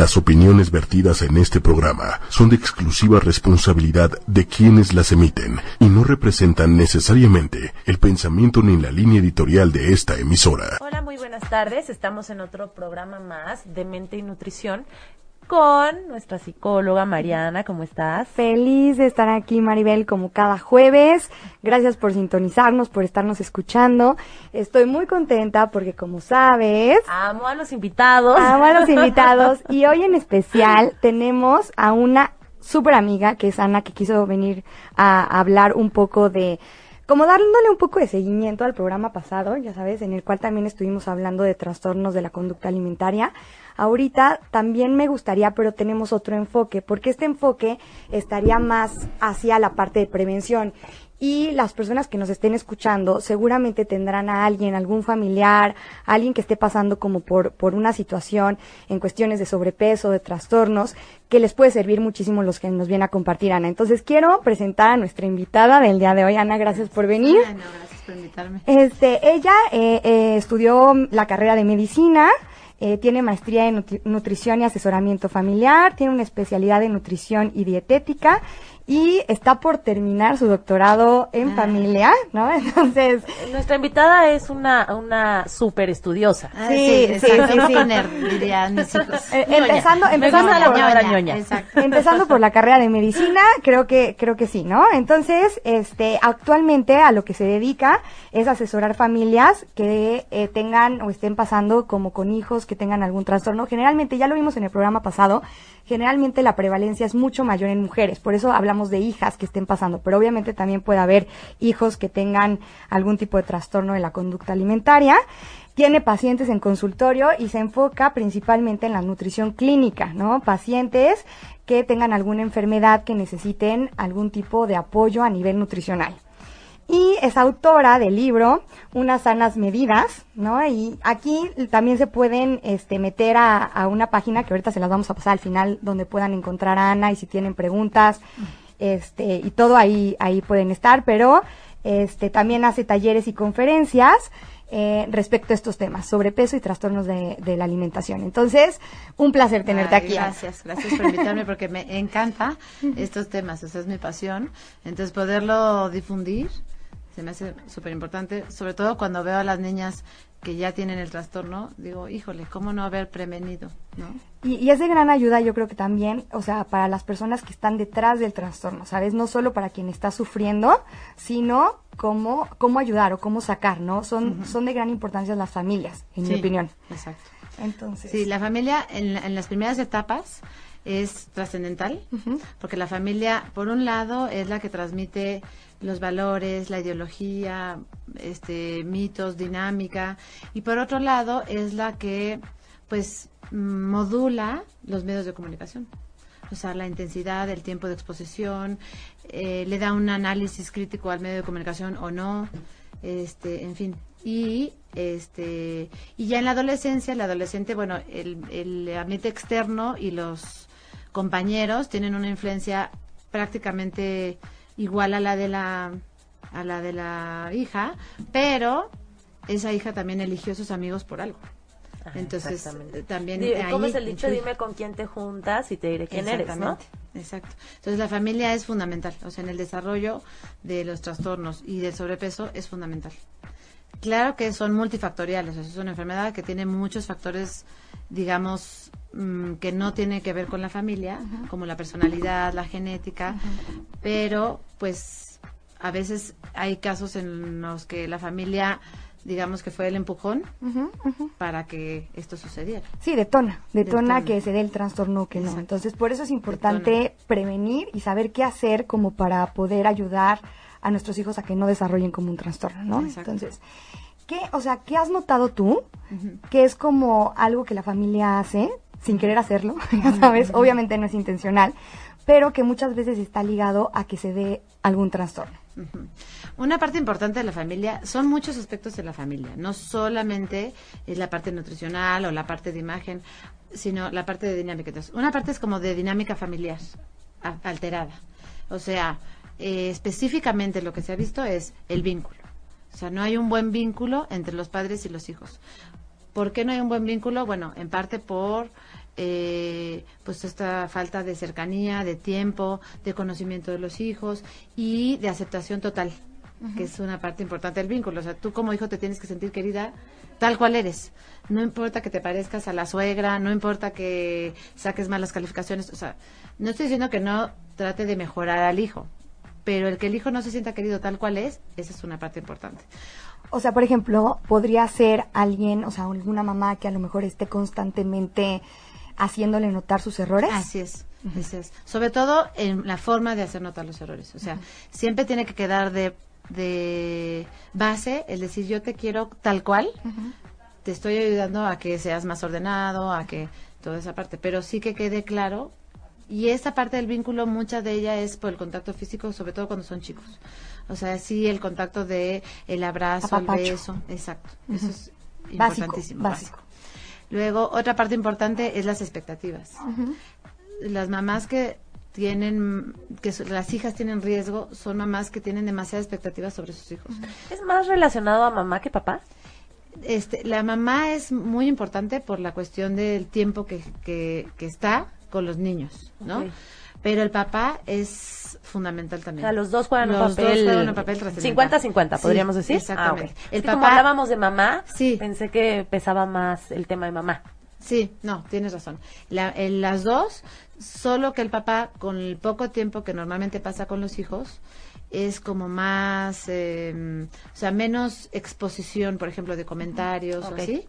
Las opiniones vertidas en este programa son de exclusiva responsabilidad de quienes las emiten y no representan necesariamente el pensamiento ni la línea editorial de esta emisora. Hola, muy buenas tardes. Estamos en otro programa más de Mente y Nutrición con nuestra psicóloga Mariana. ¿Cómo estás? Feliz de estar aquí, Maribel, como cada jueves. Gracias por sintonizarnos, por estarnos escuchando. Estoy muy contenta porque, como sabes... Amo a los invitados. Amo a los invitados. y hoy en especial tenemos a una súper amiga, que es Ana, que quiso venir a hablar un poco de como dándole un poco de seguimiento al programa pasado, ya sabes, en el cual también estuvimos hablando de trastornos de la conducta alimentaria. Ahorita también me gustaría, pero tenemos otro enfoque, porque este enfoque estaría más hacia la parte de prevención. Y las personas que nos estén escuchando seguramente tendrán a alguien, algún familiar, alguien que esté pasando como por, por una situación en cuestiones de sobrepeso, de trastornos, que les puede servir muchísimo los que nos vienen a compartir, Ana. Entonces quiero presentar a nuestra invitada del día de hoy. Ana, gracias por venir. gracias por invitarme. Este, ella eh, eh, estudió la carrera de medicina, eh, tiene maestría en nutrición y asesoramiento familiar, tiene una especialidad en nutrición y dietética y está por terminar su doctorado en ah. familia, ¿no? Entonces, nuestra invitada es una una súper estudiosa. Ah, sí, sí, sí, dirían mis hijos. Eh, empezando, empezando por la ñoña. Empezando por la carrera de medicina, creo que creo que sí, ¿no? Entonces, este, actualmente a lo que se dedica es asesorar familias que eh, tengan o estén pasando como con hijos que tengan algún trastorno. Generalmente ya lo vimos en el programa pasado, generalmente la prevalencia es mucho mayor en mujeres, por eso hablamos de hijas que estén pasando, pero obviamente también puede haber hijos que tengan algún tipo de trastorno de la conducta alimentaria. Tiene pacientes en consultorio y se enfoca principalmente en la nutrición clínica, ¿no? Pacientes que tengan alguna enfermedad que necesiten algún tipo de apoyo a nivel nutricional y es autora del libro Unas sanas medidas, ¿no? Y aquí también se pueden este, meter a, una página que ahorita se las vamos a pasar al final donde puedan encontrar a Ana y si tienen preguntas, este, y todo ahí, ahí pueden estar, pero este, también hace talleres y conferencias eh, respecto a estos temas, sobrepeso y trastornos de, la alimentación. Entonces, un placer tenerte aquí. Gracias, gracias por invitarme porque me encanta estos temas, esa es mi pasión. Entonces, poderlo difundir se me hace súper importante, sobre todo cuando veo a las niñas que ya tienen el trastorno, digo, híjole, ¿cómo no haber prevenido? ¿no? Y, y, es de gran ayuda, yo creo que también, o sea, para las personas que están detrás del trastorno, ¿sabes? No solo para quien está sufriendo, sino cómo, cómo ayudar o cómo sacar, ¿no? Son, son de gran importancia las familias, en mi opinión. Exacto. Entonces. Sí, la familia en, en las primeras etapas es trascendental, porque la familia, por un lado, es la que transmite los valores, la ideología, este, mitos, dinámica, y por otro lado es la que, pues, modula los medios de comunicación. O sea, la intensidad, el tiempo de exposición, eh, le da un análisis crítico al medio de comunicación o no, este, en fin. Y este y ya en la adolescencia, el adolescente, bueno, el, el ambiente externo y los compañeros tienen una influencia prácticamente igual a la de la a la de la hija, pero esa hija también eligió sus amigos por algo. Entonces, también ¿Cómo es el dicho? Dime con quién te juntas y te diré quién eres, ¿no? Exacto. Entonces, la familia es fundamental. O sea, en el desarrollo de los trastornos y del sobrepeso es fundamental. Claro que son multifactoriales. Es una enfermedad que tiene muchos factores, digamos, Mm, que no tiene que ver con la familia, como la personalidad, la genética, pero pues a veces hay casos en los que la familia digamos que fue el empujón para que esto sucediera. Sí, detona, detona, que se dé el trastorno que no. Entonces, por eso es importante prevenir y saber qué hacer como para poder ayudar a nuestros hijos a que no desarrollen como un trastorno, ¿no? Entonces, ¿qué, o sea, qué has notado tú que es como algo que la familia hace sin querer hacerlo, ya sabes, obviamente no es intencional, pero que muchas veces está ligado a que se dé algún trastorno. Una parte importante de la familia, son muchos aspectos de la familia, no solamente es la parte nutricional o la parte de imagen, sino la parte de dinámica. Entonces, una parte es como de dinámica familiar alterada. O sea, eh, específicamente lo que se ha visto es el vínculo. O sea, no hay un buen vínculo entre los padres y los hijos. ¿Por qué no hay un buen vínculo? Bueno, en parte por eh, pues esta falta de cercanía, de tiempo, de conocimiento de los hijos y de aceptación total, que es una parte importante del vínculo. O sea, tú como hijo te tienes que sentir querida tal cual eres. No importa que te parezcas a la suegra, no importa que saques malas calificaciones. O sea, no estoy diciendo que no trate de mejorar al hijo, pero el que el hijo no se sienta querido tal cual es, esa es una parte importante. O sea, por ejemplo, podría ser alguien, o sea, alguna mamá que a lo mejor esté constantemente haciéndole notar sus errores. Así es. Así es. Sobre todo en la forma de hacer notar los errores. O sea, siempre tiene que quedar de, de base el decir yo te quiero tal cual, te estoy ayudando a que seas más ordenado, a que toda esa parte, pero sí que quede claro y esta parte del vínculo, mucha de ella es por el contacto físico, sobre todo cuando son chicos. O sea, sí, el contacto de el abrazo, el beso. Exacto. Eso es importantísimo. Básico, Luego, otra parte importante es las expectativas. Las mamás que tienen, que las hijas tienen riesgo, son mamás que tienen demasiadas expectativas sobre sus hijos. ¿Es más relacionado a mamá que papá? Este, la mamá es muy importante por la cuestión del tiempo que, que, que está con los niños, ¿no? Pero el papá es fundamental también. O sea, los dos juegan un papel. 50-50, podríamos decir. Exactamente. Ah, el papá, como hablábamos de mamá, sí. pensé que pesaba más el tema de mamá. Sí, no, tienes razón. La, las dos, solo que el papá, con el poco tiempo que normalmente pasa con los hijos, es como más, eh, o sea, menos exposición, por ejemplo, de comentarios o así.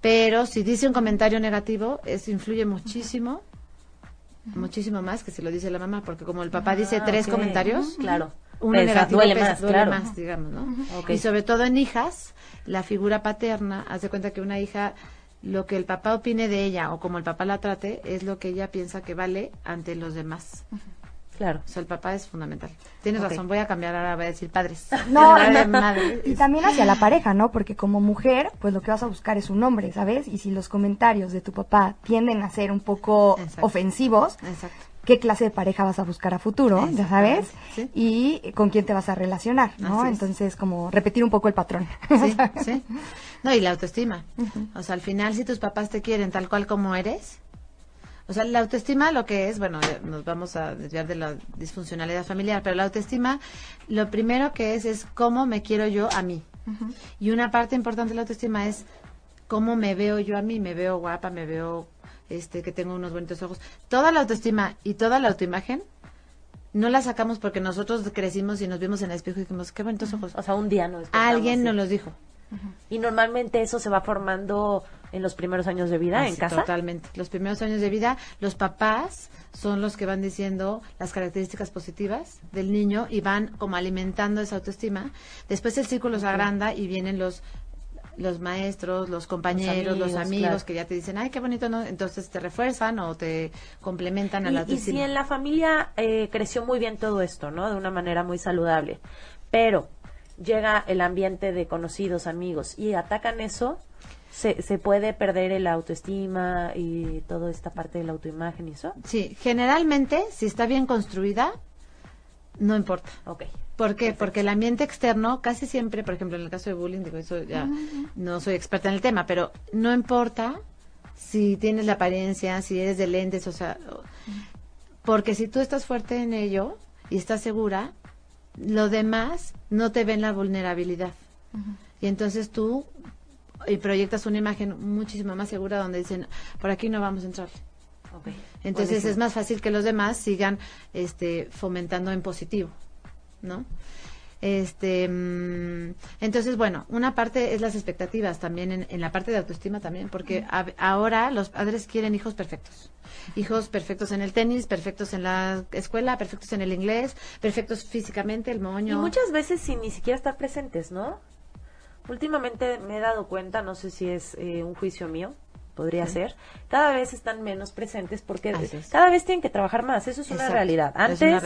Pero si dice un comentario negativo, eso influye muchísimo muchísimo más que si lo dice la mamá, porque como el papá dice ah, tres comentarios, claro. uno negativo duele, más, más, digamos, ¿no? Y sobre todo en hijas, la figura paterna, haz de cuenta que una hija, lo que el papá opine de ella o como el papá la trate, es lo que ella piensa que vale ante los demás. Claro. O sea, el papá es fundamental. Tienes razón, voy a cambiar ahora, voy a decir padres. No, y también hacia la pareja, ¿no? Porque como mujer, pues lo que vas a buscar es un hombre, ¿sabes? Y si los comentarios de tu papá tienden a ser un poco ofensivos, ¿qué clase de pareja vas a buscar a futuro, ya sabes? Y con quién te vas a relacionar, ¿no? Entonces, como repetir un poco el patrón. Sí, sí. No, y la autoestima. O sea, al final, si tus papás te quieren tal cual como eres, o sea, la autoestima lo que es, bueno, nos vamos a desviar de la disfuncionalidad familiar, pero la autoestima lo primero que es es cómo me quiero yo a mí. Y una parte importante de la autoestima es cómo me veo yo a mí, me veo guapa, me veo este que tengo unos bonitos ojos. Toda la autoestima y toda la autoimagen no la sacamos porque nosotros crecimos y nos vimos en el espejo y dijimos, qué bonitos ojos. O sea, un día no Alguien nos los dijo. Y normalmente eso se va formando en los primeros años de vida en casa. Totalmente. Los primeros años de vida, los papás son los que van diciendo las características positivas del niño y van como alimentando esa autoestima. Después el círculo se agranda y vienen los los maestros, los compañeros, los amigos, que ya te dicen, ay, qué bonito, ¿no? Entonces te refuerzan o te complementan a la autoestima. Y si en la familia eh, creció muy bien todo esto, ¿no? De una manera muy saludable, pero llega el ambiente de conocidos, amigos, y atacan eso, se, se puede perder el autoestima y toda esta parte de la autoimagen y eso. Sí, generalmente, si está bien construida, no importa. Ok. ¿Por qué? Porque el ambiente externo, casi siempre, por ejemplo, en el caso de bullying, digo, eso ya no soy experta en el tema, pero no importa si tienes la apariencia, si eres de lentes, o sea, porque si tú estás fuerte en ello y estás segura, lo demás no te ven la vulnerabilidad. Y entonces tú y proyectas una imagen muchísimo más segura donde dicen, por aquí no vamos a entrar. Entonces es más fácil que los demás sigan este, fomentando en positivo, ¿no? Este, mm, entonces, bueno, una parte es las expectativas también en, la parte de autoestima también, porque ahora los padres quieren hijos perfectos. Hijos perfectos en el tenis, perfectos en la escuela, perfectos en el inglés, perfectos físicamente, el moño. Y muchas veces sin ni siquiera estar presentes, ¿no? Últimamente me he dado cuenta, no sé si es eh, un juicio mío, podría ser, cada vez están menos presentes porque cada vez tienen que trabajar más, eso es una realidad. Antes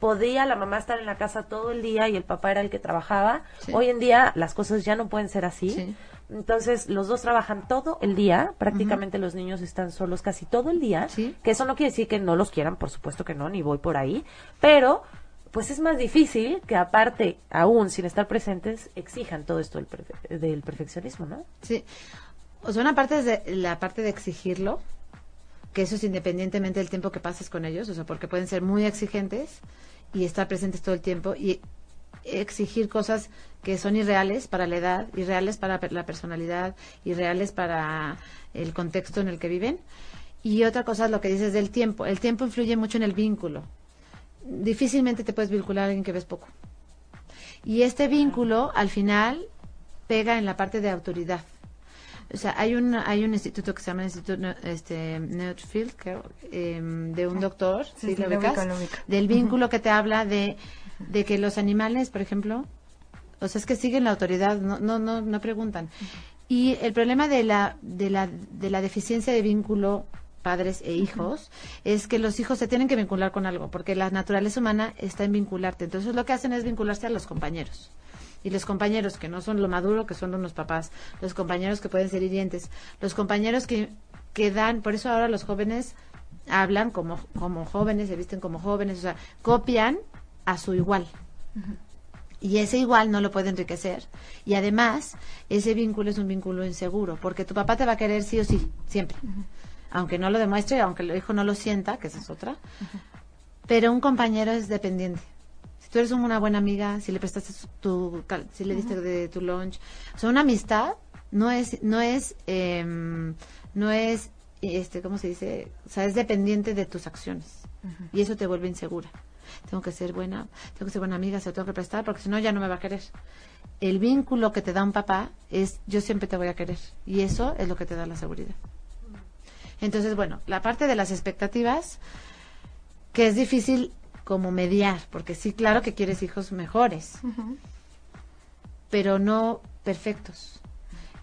podía la mamá estar en la casa todo el día y el papá era el que trabajaba, hoy en día las cosas ya no pueden ser así. Entonces, los dos trabajan todo el día, prácticamente los niños están solos casi todo el día, que eso no quiere decir que no los quieran, por supuesto que no, ni voy por ahí, pero pues es más difícil que aparte, aún sin estar presentes, exijan todo esto del, del perfeccionismo, ¿no? Sí. O sea, una parte es de, la parte de exigirlo, que eso es independientemente del tiempo que pases con ellos, o sea, porque pueden ser muy exigentes y estar presentes todo el tiempo y exigir cosas que son irreales para la edad, irreales para la personalidad, irreales para el contexto en el que viven. Y otra cosa es lo que dices del tiempo. El tiempo influye mucho en el vínculo. Difícilmente te puedes vincular a alguien que ves poco. Y este vínculo, al final, pega en la parte de autoridad. O sea, hay un, hay un instituto que se llama el Instituto este, Nutfield, em, de un doctor, sí, del vínculo que te habla de, de que los animales, por ejemplo, o sea, es que siguen la autoridad, no, no, no, no preguntan. Y el problema de la, de la, de la deficiencia de vínculo padres e hijos, es que los hijos se tienen que vincular con algo, porque la naturaleza humana está en vincularte. Entonces lo que hacen es vincularse a los compañeros y los compañeros que no son lo maduro que son unos papás, los compañeros que pueden ser hirientes, los compañeros que, que dan, por eso ahora los jóvenes hablan como, como jóvenes, se visten como jóvenes, o sea, copian a su igual. Y ese igual no lo puede enriquecer. Y además, ese vínculo es un vínculo inseguro, porque tu papá te va a querer sí o sí, siempre. Aunque no lo demuestre, aunque el hijo no lo sienta, que esa es otra. Pero un compañero es dependiente tú eres una buena amiga, si le prestaste tu, si le diste de tu lunch, o sea, una amistad no es, no es, em, no es, este, ¿cómo se dice? O sea, es dependiente de tus acciones y eso te vuelve insegura. Tengo que ser buena, tengo que ser buena amiga, se lo tengo que prestar porque si no ya no me va a querer. El vínculo que te da un papá es yo siempre te voy a querer y eso es lo que te da la seguridad. Entonces, bueno, la parte de las expectativas, que es difícil como mediar, porque sí, claro que quieres hijos mejores, pero no perfectos.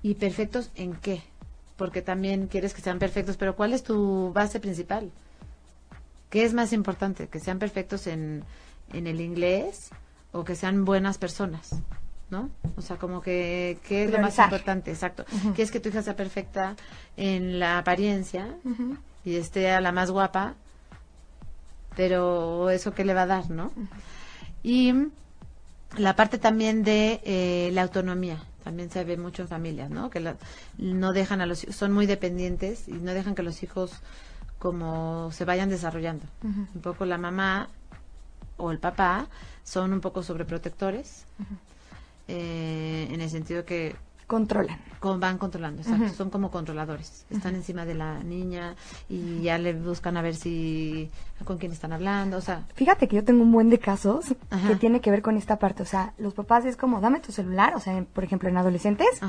¿Y perfectos en qué? Porque también quieres que sean perfectos, pero ¿cuál es tu base principal? ¿Qué es más importante? ¿Que sean perfectos en, en el inglés o que sean buenas personas? ¿no? O sea, como que, ¿qué es lo más importante? Exacto. Uh es que tu hija sea perfecta en la apariencia y esté a la más guapa pero eso que le va a dar, ¿no? Y la parte también de eh, la autonomía, también se ve mucho en familias, ¿no? Que no dejan a los son muy dependientes y no dejan que los hijos como se vayan desarrollando. Un poco la mamá o el papá son un poco sobreprotectores, eh, en el sentido que Controlan. van controlando, exacto. Son como controladores. Están encima de la niña y ya le buscan a ver si con quién están hablando, o sea. Fíjate que yo tengo un buen de casos que tiene que ver con esta parte. O sea, los papás es como, dame tu celular, o sea, por ejemplo, en adolescentes.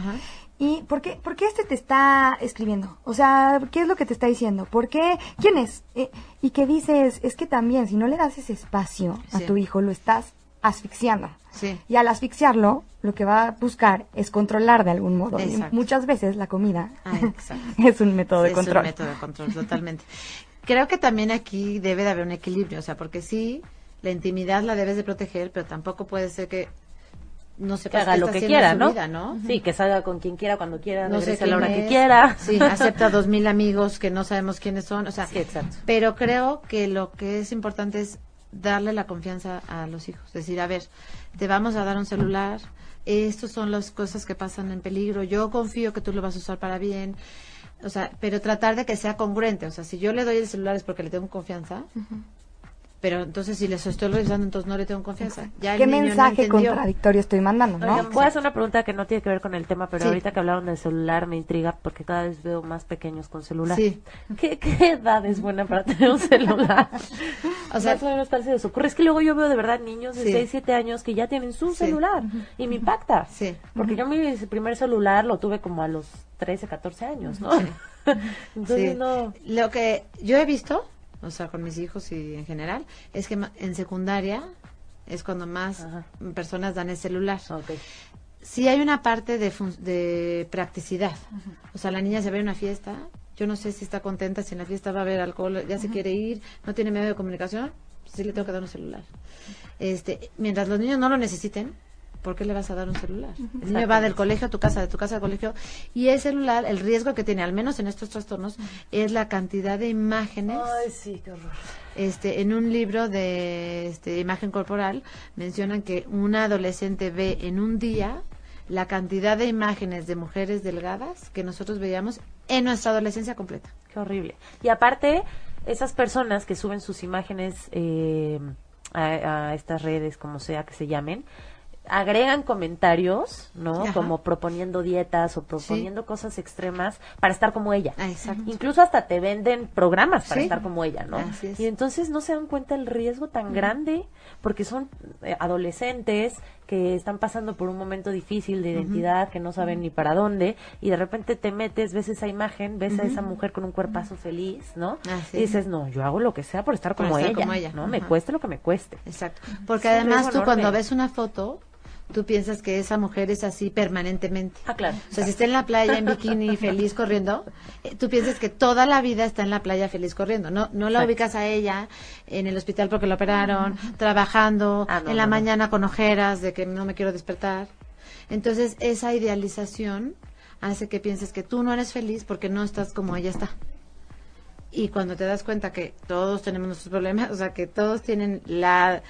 ¿Y por qué, por qué este te está escribiendo? O sea, ¿qué es lo que te está diciendo? ¿Por qué? ¿Quién es? Eh, y que dices, es que también, si no le das ese espacio a tu hijo, lo estás asfixiando. Sí. Y al asfixiarlo, lo que va a buscar es controlar de algún modo. Y muchas veces la comida ah, es un método de control. Es un método de control, totalmente. Creo que también aquí debe de haber un equilibrio, o sea, porque sí, la intimidad la debes de proteger, pero tampoco puede ser que no se que haga lo que quiera, ¿no? Sí, que salga con quien quiera, cuando quiera, no sé a la hora que quiera. Sí, acepta dos mil amigos que no sabemos quiénes son, o sea, sí, exacto. pero creo que lo que es importante es darle la confianza a los hijos. Decir, a ver, te vamos a dar un celular, estas son las cosas que pasan en peligro, yo confío que tú lo vas a usar para bien. O sea, pero tratar de que sea congruente. O sea, si yo le doy el celular es porque le tengo confianza, pero entonces si les estoy revisando, entonces no le tengo confianza. Ya ¿Qué mensaje contradictorio estoy mandando? ¿no? voy a hacer una pregunta que no tiene que ver con el tema, pero ahorita que hablaron del celular me intriga porque cada vez veo más pequeños con celular. Sí. ¿Qué, edad es buena para tener un celular? o sea, eso no se les ocurre. Es que luego yo veo de verdad niños de 6, 7 años que ya tienen su celular y me impacta. Sí. Porque yo mi primer celular lo tuve como a los 13, 14 años, ¿no? Entonces no. Lo que yo he visto o sea, con mis hijos y en general, es que en secundaria es cuando más personas dan el celular. Okay. Sí hay una parte de, de practicidad. O sea, la niña se ve en una fiesta, yo no sé si está contenta, si en la fiesta va a haber alcohol, ya se quiere ir, no tiene medio de comunicación, sí le tengo que dar un celular. Este, mientras los niños no lo necesiten, ¿por qué le vas a dar un celular? El niño va del colegio a tu casa, de tu casa al colegio, y el celular, el riesgo que tiene, al menos en estos trastornos, es la cantidad de imágenes. Ay, sí, qué horror. Este, en un libro de este, imagen corporal mencionan que una adolescente ve en un día la cantidad de imágenes de mujeres delgadas que nosotros veíamos en nuestra adolescencia completa. Qué horrible. Y aparte, esas personas que suben sus imágenes eh, a, a, estas redes, como sea que se llamen, agregan comentarios, ¿no? Como proponiendo dietas o proponiendo cosas extremas para estar como ella. Ah, Incluso hasta te venden programas para estar como ella, ¿no? Y entonces no se dan cuenta el riesgo tan grande porque son eh, adolescentes que están pasando por un momento difícil de identidad, que no saben ni para dónde, y de repente te metes, ves esa imagen, ves a esa mujer con un cuerpazo feliz, ¿no? y dices, no, yo hago lo que sea por estar como, ella, ¿no? Me cueste lo que me cueste. Exacto. Porque además tú cuando ves una foto, tú piensas que esa mujer es así permanentemente. Ah, claro. O sea, si está en la playa en bikini feliz corriendo, eh, tú piensas que toda la vida está en la playa feliz corriendo. No no la ubicas a ella en el hospital porque la operaron, trabajando, ah, en la mañana con ojeras de que no me quiero despertar. Entonces, esa idealización hace que pienses que tú no eres feliz porque no estás como ella está. Y cuando te das cuenta que todos tenemos nuestros problemas, o sea, que todos tienen la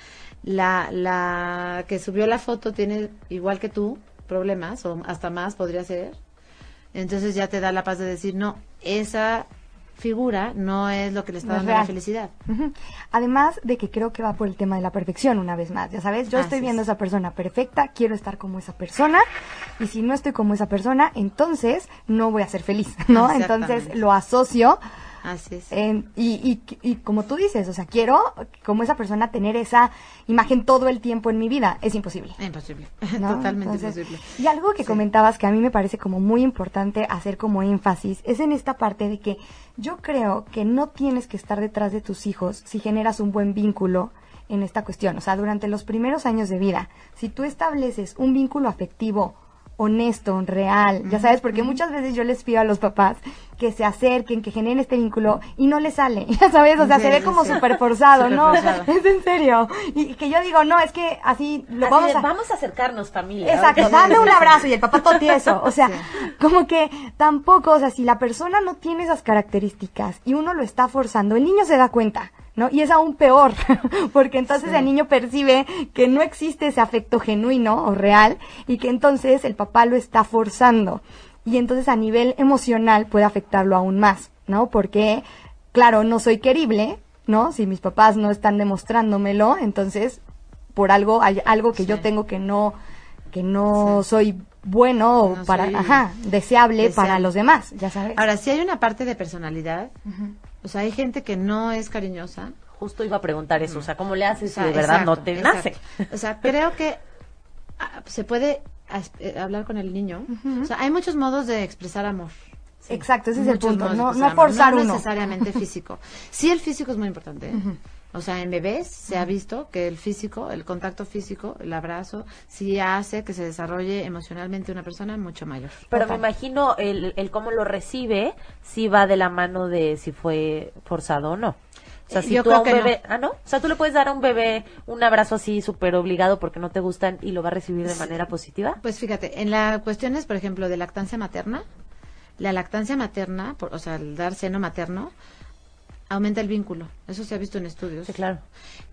la, la que subió la foto tiene, igual que tú, problemas, o hasta más podría ser, entonces ya te da la paz de decir, no, esa figura no es lo que le está dando la felicidad. Además de que creo que va por el tema de la perfección una vez más, ya sabes, yo estoy viendo a esa persona perfecta, quiero estar como esa persona y si no estoy como esa persona, entonces no voy a ser feliz, ¿no? Entonces lo asocio Así es. y, y, y, como tú dices, o sea, quiero como esa persona tener esa imagen todo el tiempo en mi vida. Es imposible. Imposible. Totalmente imposible. Y algo que comentabas que a mí me parece como muy importante hacer como énfasis es en esta parte de que yo creo que no tienes que estar detrás de tus hijos si generas un buen vínculo en esta cuestión. O sea, durante los primeros años de vida, si tú estableces un vínculo afectivo honesto, real, ya sabes, porque muchas veces yo les pido a los papás que se acerquen, que generen este vínculo y no les sale, ya sabes, o sea, se ve como súper forzado, ¿no? Es en serio. Y que yo digo, no, es que así lo vamos a... Vamos a acercarnos, familia. Exacto, dame un abrazo y el papá todo eso, o sea, como que tampoco, o sea, si la persona no tiene esas características y uno lo está forzando, el niño se da cuenta. ¿No? Y es aún peor, porque entonces el niño percibe que no existe ese afecto genuino o real y que entonces el papá lo está forzando. Y entonces a nivel emocional puede afectarlo aún más, ¿no? Porque, claro, no soy querible, ¿no? Si mis papás no están demostrándomelo, entonces por algo hay algo que yo tengo que no que no soy bueno para ajá, deseable, para los demás, ya sabes. Ahora, si hay una parte de personalidad, o sea, hay gente que no es cariñosa. Justo iba a preguntar eso, o sea, ¿cómo le haces si de verdad no te nace? O sea, creo que ah, se puede eh, hablar con el niño. O sea, hay muchos modos de expresar amor. Exacto, ese es el punto. No, no forzar no necesariamente físico. Sí, el físico es muy importante. ¿eh? O sea, en bebés se ha visto que el físico, el contacto físico, el abrazo, sí hace que se desarrolle emocionalmente una persona mucho mayor. Pero me imagino el, el cómo lo recibe, si va de la mano de si fue forzado o no. O sea, si tú a un bebé, ah, no, o sea, tú le puedes dar a un bebé un abrazo así súper obligado porque no te gustan y lo va a recibir de manera positiva. Pues fíjate, en las cuestiones, por ejemplo, de lactancia materna, la lactancia materna, o sea, el dar seno materno, aumenta el vínculo. Eso se ha visto en estudios. Sí, claro.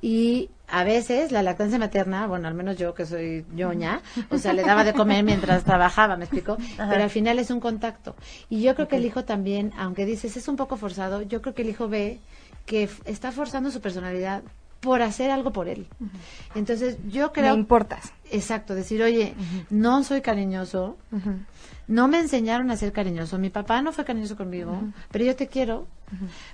Y a veces la lactancia materna, bueno, al menos yo que soy ñoña, o sea, le daba de comer mientras trabajaba, ¿me explico? Pero al final es un contacto. Y yo creo que el hijo también, aunque dices es un poco forzado, yo creo que el hijo ve que está forzando su personalidad por hacer algo por él. Entonces, yo creo... Me importas. Exacto, decir, oye, no soy cariñoso, no me enseñaron a ser cariñoso, mi papá no fue cariñoso conmigo, pero yo te quiero,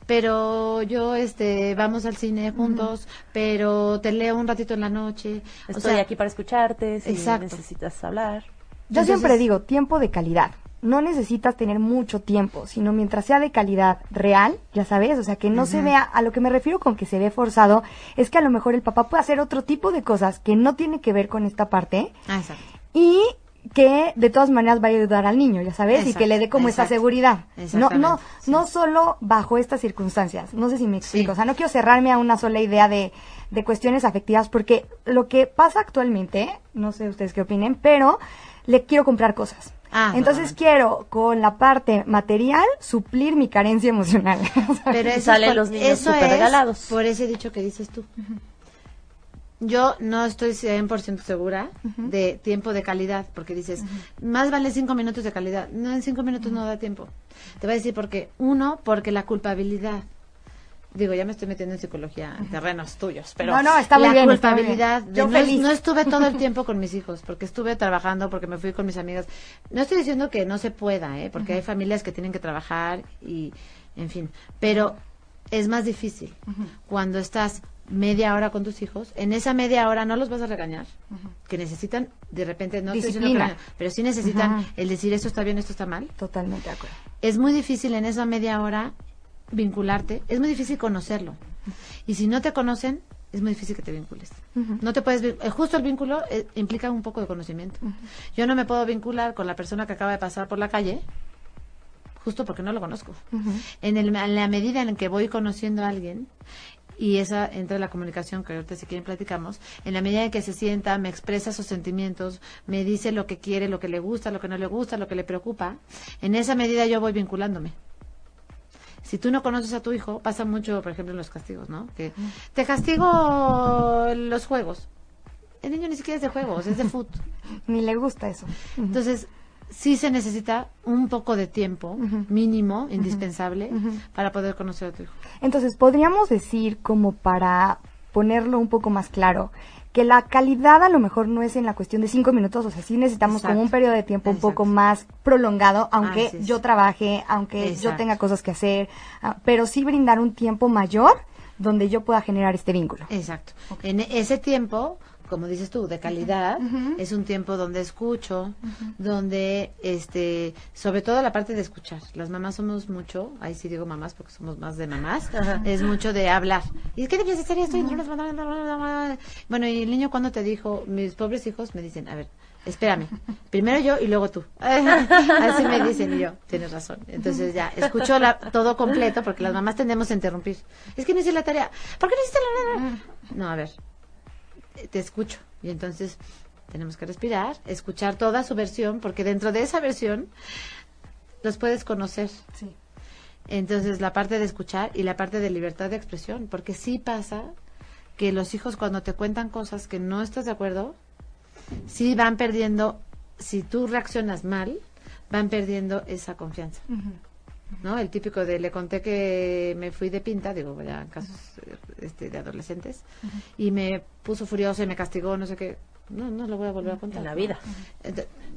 pero yo, este, vamos al cine juntos, pero te leo un ratito en la noche. Estoy aquí para escucharte, si necesitas hablar. Yo siempre digo, tiempo de calidad no necesitas tener mucho tiempo, sino mientras sea de calidad real, ya sabes, o sea, que no se vea, a lo que me refiero con que se ve forzado, es que a lo mejor el papá puede hacer otro tipo de cosas que no tiene que ver con esta parte. Ah, exacto. Y que de todas maneras va a ayudar al niño, ya sabes, y que le dé como esa seguridad. No, no, no solo bajo estas circunstancias. No sé si me explico. O sea, no quiero cerrarme a una sola idea de, de cuestiones afectivas, porque lo que pasa actualmente, no sé ustedes qué opinen, pero le quiero comprar cosas. Ah, Entonces quiero con la parte material suplir mi carencia emocional. Pero eso salen los niños eso regalados. Por ese dicho que dices tú. Yo no estoy 100% segura de tiempo de calidad, porque dices, más vale cinco minutos de calidad. No, en cinco minutos no da tiempo. Te voy a decir por qué. Uno, porque la culpabilidad. Digo, ya me estoy metiendo en psicología, en terrenos tuyos, pero no, no, está muy la bien, culpabilidad. Yo no, no, estuve todo el tiempo con mis hijos, porque estuve trabajando, porque me fui con mis amigas. No estoy diciendo que no se pueda, ¿eh? porque hay familias que tienen que trabajar y, en fin, pero es más difícil cuando estás media hora con tus hijos, en esa media hora no los vas a regañar, que necesitan de repente, no Disciplina. pero sí necesitan el decir esto está bien, esto está mal. Totalmente de acuerdo. Es muy difícil en esa media hora vincularte, es muy difícil conocerlo. Y si no te conocen, es muy difícil que te vincules. No te puedes, eh, justo el vínculo eh, implica un poco de conocimiento. Yo no me puedo vincular con la persona que acaba de pasar por la calle justo porque no lo conozco. en, el, en, la medida en que voy conociendo a alguien y esa entra la comunicación que ahorita si quieren platicamos, en la medida en que se sienta, me expresa sus sentimientos, me dice lo que quiere, lo que le gusta, lo que no le gusta, lo que le preocupa, en esa medida yo voy vinculándome. Si tú no conoces a tu hijo, pasa mucho, por ejemplo, en los castigos, ¿no? Que te castigo los juegos. El niño ni siquiera es de juegos, es de fútbol. ni le gusta eso. Entonces, sí se necesita un poco de tiempo mínimo, indispensable, para poder conocer a tu hijo. Entonces, podríamos decir, como para ponerlo un poco más claro, que la calidad a lo mejor no es en la cuestión de cinco minutos, o sea, sí necesitamos como un periodo de tiempo un poco más prolongado, aunque yo trabaje, aunque yo tenga cosas que hacer, ah, pero sí brindar un tiempo mayor donde yo pueda generar este vínculo. Exacto. En ese tiempo como dices tú, de calidad, es un tiempo donde escucho, donde, este, sobre todo la parte de escuchar. Las mamás somos mucho, ahí sí digo mamás porque somos más de mamás, es mucho de hablar. ¿Y qué debías hacer esto? Bueno, y el niño cuando te dijo, mis pobres hijos me dicen, a ver, espérame, primero yo y luego tú. Así me dicen y yo, tienes razón. Entonces ya, escucho la, todo completo porque las mamás tendemos a interrumpir. Es que no hice la tarea. ¿Por qué no hiciste la No, a ver, te escucho. Y entonces tenemos que respirar, escuchar toda su versión, porque dentro de esa versión los puedes conocer. Sí. Entonces, la parte de escuchar y la parte de libertad de expresión, porque sí pasa que los hijos cuando te cuentan cosas que no estás de acuerdo, sí van perdiendo, si tú reaccionas mal, van perdiendo esa confianza. ¿No? El típico de le conté que me fui de pinta, digo, ya en casos este, de adolescentes, y me puso furioso y me castigó, no sé qué. No, no lo voy a volver a contar. En la vida.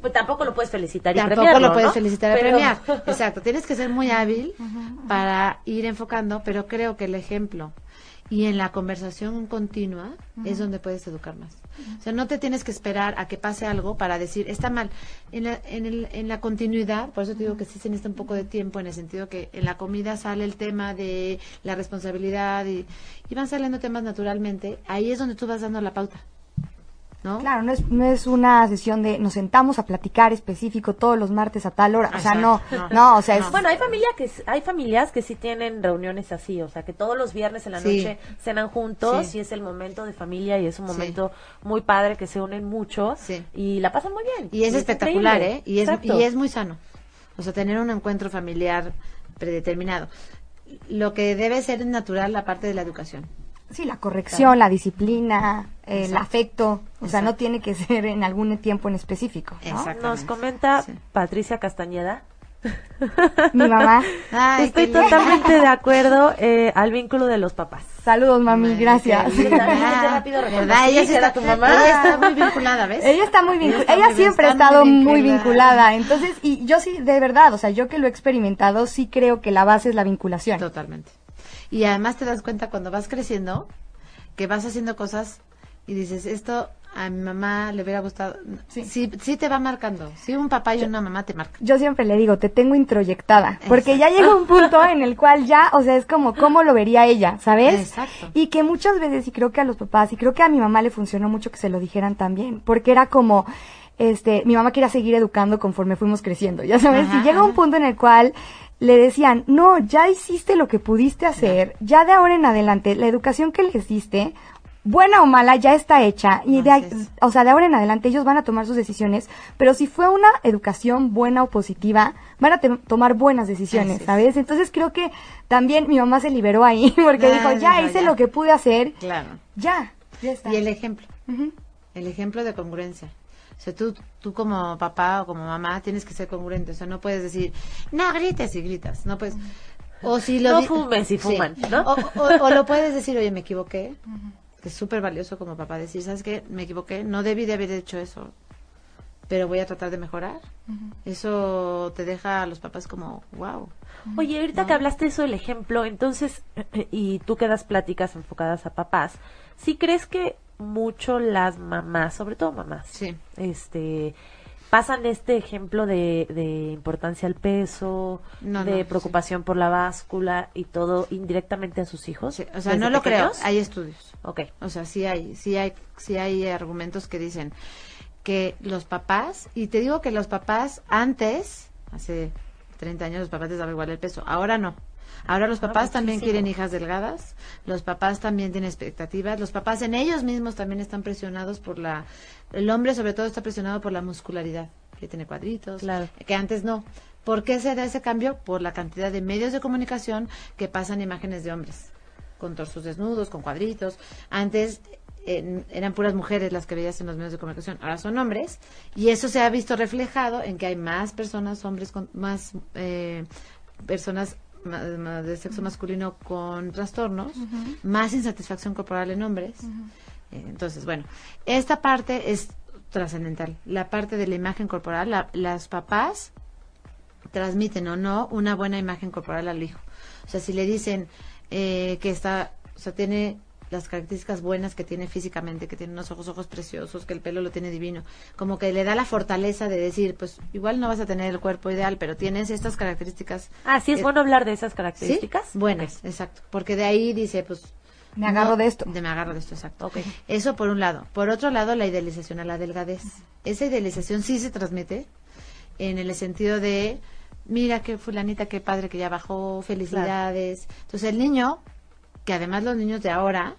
pues tampoco lo puedes felicitar y Tampoco lo puedes felicitar y premiar. Exacto, tienes que ser muy hábil para ir enfocando, pero creo que el ejemplo y en la conversación continua es donde puedes educar más. O sea, no te tienes que esperar a que pase algo para decir, está mal. En la, en, el, en la continuidad, por eso te digo que sí se necesita un poco de tiempo, en el sentido que en la comida sale el tema de la responsabilidad y, y van saliendo temas naturalmente, ahí es donde tú vas dando la pauta. Claro, no es, no es una sesión de nos sentamos a platicar específico todos los martes a tal hora, o sea, no, no, o sea, es... Bueno, hay familia que hay familias que sí tienen reuniones así, o sea, que todos los viernes en la noche cenan juntos y es el momento de familia y es un momento muy padre que se unen muchos y la pasan muy bien. Y es espectacular, ¿eh? Y es, y es muy sano. O sea, tener un encuentro familiar predeterminado. Lo que debe ser natural la parte de la educación. Sí, la corrección, la disciplina, el afecto, o sea, no tiene que ser en algún tiempo en específico. Nos comenta Patricia Castañeda. Mi mamá. Estoy totalmente de acuerdo eh, al vínculo de los papás. Saludos, mami, gracias. Ella, está, tu mamá? ella está muy vinculada, ¿ves? Ella está muy vinculada. Ella, siempre ha estado muy vinculada. Entonces, y yo sí, de verdad, o sea, yo que lo he experimentado, sí creo que la base es la vinculación. Totalmente. Y además te das cuenta cuando vas creciendo que vas haciendo cosas y dices, esto a mi mamá le hubiera gustado. Sí. sí, te va marcando. Sí, un papá y una mamá te marcan. Yo siempre le digo, te tengo introyectada. Porque ya llega un punto en el cual ya, o sea, es como, ¿cómo lo vería ella? ¿Sabes? Exacto. Y que muchas veces, y creo que a los papás, y creo que a mi mamá le funcionó mucho que se lo dijeran también. Porque era como, este, mi mamá quería seguir educando conforme fuimos creciendo, ya sabes, y llega un punto en el cual le decían, no, ya hiciste lo que pudiste hacer, ya de ahora en adelante, la educación que les diste, buena o mala, ya está hecha, y de, o sea, de ahora en adelante ellos van a tomar sus decisiones, pero si fue una educación buena o positiva, van a tomar buenas decisiones, ¿sabes? Entonces creo que también mi mamá se liberó ahí, porque dijo, ya hice lo que pude hacer, claro. ya. Y el ejemplo. El ejemplo de congruencia. O sea, tú, tú como papá o como mamá tienes que ser congruente. O sea, no puedes decir, no grites y gritas. No puedes. O si lo no fumes y fuman, ¿no? O, lo puedes decir, oye, me equivoqué. Que es súper valioso como papá decir, ¿sabes qué? Me equivoqué. No debí de haber hecho eso. Pero voy a tratar de mejorar. Eso te deja a los papás como, wow. Oye, ahorita que hablaste eso del ejemplo, entonces, y tú que das pláticas enfocadas a papás, ¿sí crees que mucho las mamás, sobre todo mamás, sí. este, pasan este ejemplo de, de importancia al peso, de preocupación por la báscula y todo indirectamente a sus hijos. o sea, no lo creo, hay estudios. Okay. O sea, sí hay, sí hay, sí hay argumentos que dicen que los papás, y te digo que los papás antes, hace 30 años los papás les daba igual el peso, ahora no. Ahora los ah, papás también quieren hijas delgadas, los papás también tienen expectativas, los papás en ellos mismos también están presionados por la, el hombre sobre todo está presionado por la muscularidad, que tiene cuadritos, que antes no. ¿Por qué se da ese cambio? Por la cantidad de medios de comunicación que pasan imágenes de hombres, con torsos desnudos, con cuadritos. Antes eran puras mujeres las que veías en los medios de comunicación, ahora son hombres, y eso se ha visto reflejado en que hay más personas, hombres, con más eh, personas de sexo masculino con trastornos, más insatisfacción corporal en hombres. Eh, entonces, bueno, esta parte es trascendental. La parte de la imagen corporal, las papás transmiten o no una buena imagen corporal al hijo. O sea, si le dicen eh, que está, o sea, tiene las características buenas que tiene físicamente, que tiene unos ojos, ojos preciosos, que el pelo lo tiene divino, como que le da la fortaleza de decir, pues igual no vas a tener el cuerpo ideal, pero tienes estas características. Ah, sí, es bueno hablar de esas características. Buenas, exacto, porque de ahí dice, pues... Me agarro de esto. De me agarro de esto, exacto. Okay. Eso por un lado. Por otro lado, la idealización a la delgadez. Esa idealización sí se transmite en el sentido de, mira qué fulanita, qué padre que ya bajó, felicidades. Entonces el niño que además los niños de ahora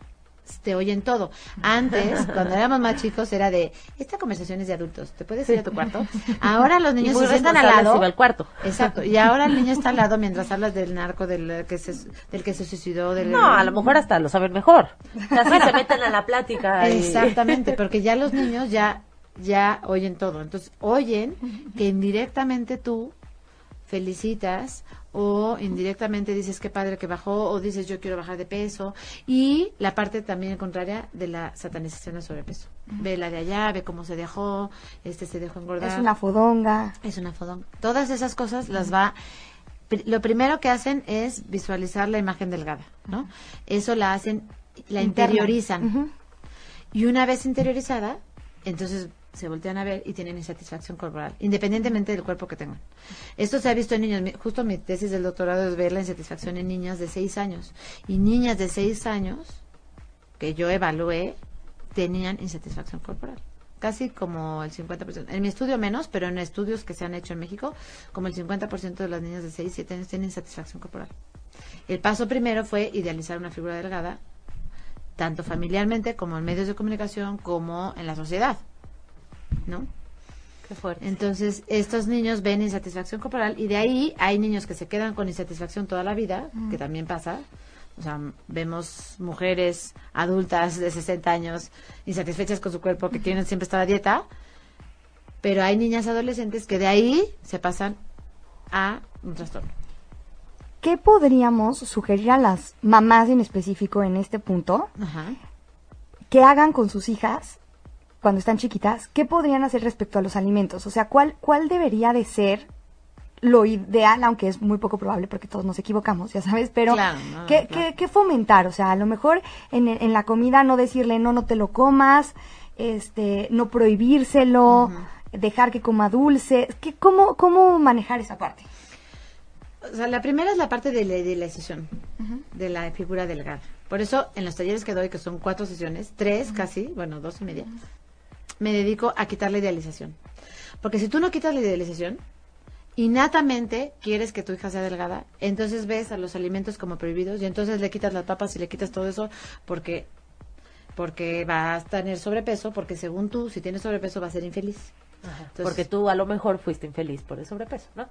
te oyen todo. Antes, cuando éramos más chicos, era de, esta conversación es de adultos, ¿te puedes ir a tu cuarto? Ahora los niños se sientan al lado. al cuarto. Exacto, y ahora el niño está al lado mientras hablas del narco, del que se, del que se suicidó. Del, no, a lo mejor hasta lo saben mejor. Así se meten a la plática. Exactamente, porque ya los niños ya, ya oyen todo. Entonces, oyen que indirectamente tú felicitas o indirectamente dices qué padre que bajó o dices yo quiero bajar de peso y la parte también contraria de la satanización del sobrepeso. Ve la de allá ve cómo se dejó este se dejó engordar. Es una fodonga. Es una fodonga. Todas esas cosas las va lo primero que hacen es visualizar la imagen delgada no eso la hacen la interiorizan. Y una vez interiorizada entonces se voltean a ver y tienen insatisfacción corporal, independientemente del cuerpo que tengan. Esto se ha visto en niños. Justo mi tesis del doctorado es ver la insatisfacción en niñas de 6 años. Y niñas de 6 años, que yo evalué, tenían insatisfacción corporal. Casi como el 50%. En mi estudio menos, pero en estudios que se han hecho en México, como el 50% de las niñas de 6, 7 años tienen insatisfacción corporal. El paso primero fue idealizar una figura delgada, tanto familiarmente como en medios de comunicación, como en la sociedad. ¿No? Qué fuerte. Entonces, estos niños ven insatisfacción corporal y de ahí hay niños que se quedan con insatisfacción toda la vida, que también pasa. O sea, vemos mujeres adultas de 60 años insatisfechas con su cuerpo que quieren siempre estar a dieta, pero hay niñas adolescentes que de ahí se pasan a un trastorno. ¿Qué podríamos sugerir a las mamás en específico en este punto que hagan con sus hijas cuando están chiquitas, ¿qué podrían hacer respecto a los alimentos? O sea, ¿cuál, cuál debería de ser lo ideal, aunque es muy poco probable porque todos nos equivocamos, ya sabes, pero ¿qué, fomentar? O sea, a lo mejor en, en, la comida no decirle no, no te lo comas, este, no prohibírselo, dejar que coma dulce, ¿qué, cómo, ¿cómo manejar esa parte? O sea, la primera es la parte de la, de la decisión, de la figura delgada. Por eso, en los talleres que doy, que son cuatro sesiones, tres casi, bueno, dos y media, me dedico a quitar la idealización. Porque si tú no quitas la idealización, innatamente quieres que tu hija sea delgada, entonces ves a los alimentos como prohibidos y entonces le quitas las papas y le quitas todo eso porque porque va a tener sobrepeso, porque según tú, si tienes sobrepeso va a ser infeliz. porque tú a lo mejor fuiste infeliz por el sobrepeso, ¿no?